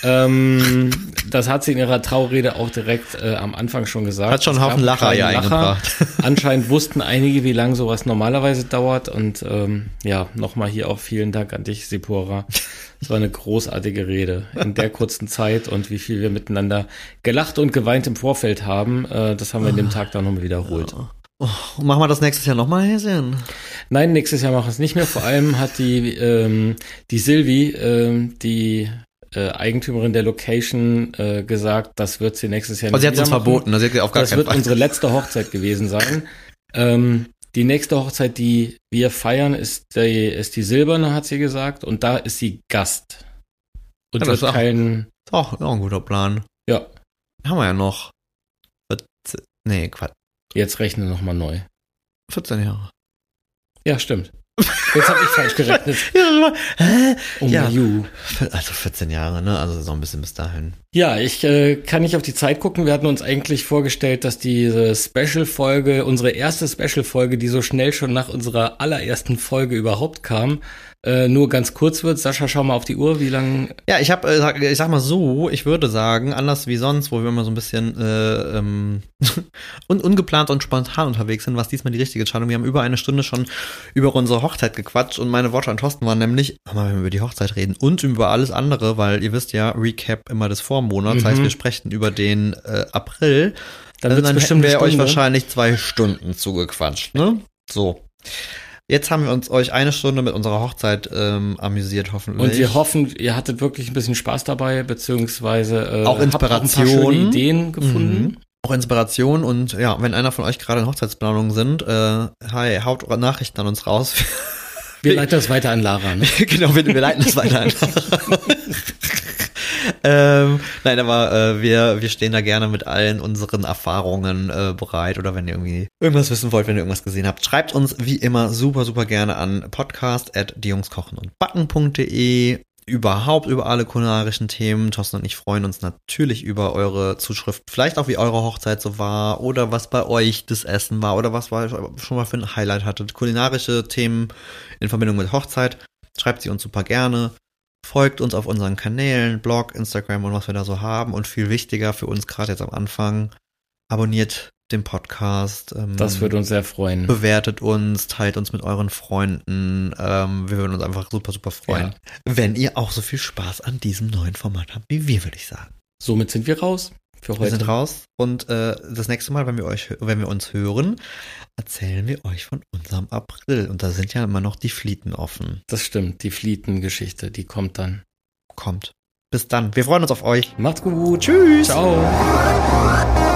ähm, das hat sie in ihrer Traurede auch direkt äh, am Anfang schon gesagt. Hat schon einen Haufen Lacher kleinen eingebracht. Anscheinend wussten einige, wie lange sowas normalerweise dauert. Und ähm, ja, nochmal hier auch vielen Dank an dich, Sipora. Es war eine großartige Rede in der kurzen Zeit und wie viel wir miteinander gelacht und geweint im Vorfeld haben. Äh, das haben wir an dem Tag dann nochmal wiederholt. Oh, machen wir das nächstes Jahr nochmal, Häschen? Nein, nächstes Jahr machen wir es nicht mehr. Vor allem hat die, ähm, die Silvi, ähm, die äh, Eigentümerin der Location, äh, gesagt, das wird sie nächstes Jahr Also sie hat uns machen. verboten, also sie hat auf gar Das wird Fall. unsere letzte Hochzeit gewesen sein. Ähm, die nächste Hochzeit, die wir feiern, ist die, ist die silberne, hat sie gesagt. Und da ist sie Gast. Und Ja, das wird ist auch- kein, Ist auch, auch ein guter Plan. ja, Haben wir ja noch. 14, nee, Quatsch. jetzt rechne nochmal neu. 14 Jahre. Ja, stimmt. Jetzt habe ich falsch gerechnet. Oh Ja. you. Also 14 Jahre, ne? Also so ein bisschen bis dahin. Ja, ich äh, kann nicht auf die Zeit gucken. Wir hatten uns eigentlich vorgestellt, dass diese Special-Folge, unsere erste Special-Folge, die so schnell schon nach unserer allerersten Folge überhaupt kam, äh, nur ganz kurz wird. Sascha, schau mal auf die Uhr, wie lang Ja, ich habe, äh, ich sag mal so, ich würde sagen, anders wie sonst, wo wir immer so ein bisschen äh, ähm, un ungeplant und spontan unterwegs sind, was diesmal die richtige Entscheidung. Wir haben über eine Stunde schon über unsere Hochzeit gequatscht und meine Worte an Thorsten waren nämlich, mal, wenn wir über die Hochzeit reden und über alles andere, weil ihr wisst ja, Recap immer des Vormonats, Mhm. heißt wir sprechen über den äh, April. Dann Also dann hätten wir euch wahrscheinlich zwei Stunden zugequatscht, ne? So. Jetzt haben wir uns euch eine Stunde mit unserer Hochzeit ähm, amüsiert, hoffentlich. Und wir hoffen, ihr hattet wirklich ein bisschen Spaß dabei, beziehungsweise äh, Auch habt ein paar Inspiration. schöne Ideen gefunden. Mhm. Auch Inspiration und ja, wenn einer von euch gerade in Hochzeitsplanung sind, äh, hi, haut eure Nachrichten an uns raus. Wir leiten das weiter an Lara. Ne? genau, wir, wir leiten das weiter ein. ähm, nein, aber äh, wir, wir stehen da gerne mit allen unseren Erfahrungen äh, bereit oder wenn ihr irgendwie irgendwas wissen wollt, wenn ihr irgendwas gesehen habt, schreibt uns wie immer super, super gerne an podcast at diejungskochen und backen.de überhaupt über alle kulinarischen Themen. Thorsten und ich freuen uns natürlich über eure Zuschriften. Vielleicht auch, wie eure Hochzeit so war oder was bei euch das Essen war oder was war schon mal für ein Highlight hattet. Kulinarische Themen in Verbindung mit Hochzeit. Schreibt sie uns super gerne. Folgt uns auf unseren Kanälen, Blog, Instagram und was wir da so haben. Und viel wichtiger für uns gerade jetzt am Anfang, abonniert den Podcast. Ähm, Das würde uns sehr freuen. bewertet uns, teilt uns mit euren Freunden. Ähm, wir würden uns einfach super, super freuen, wenn ihr auch so viel Spaß an diesem neuen Format habt, wie wir, würde ich sagen. Somit sind wir raus für Wir heute. sind raus und äh, das nächste Mal, wenn wir euch, wenn wir uns hören, erzählen wir euch von unserem April. Und da sind ja immer noch die Flieten offen. Das stimmt, die Flietengeschichte, die kommt dann. Kommt. Bis dann. Wir freuen uns auf euch. Macht's gut. Tschüss. Ciao.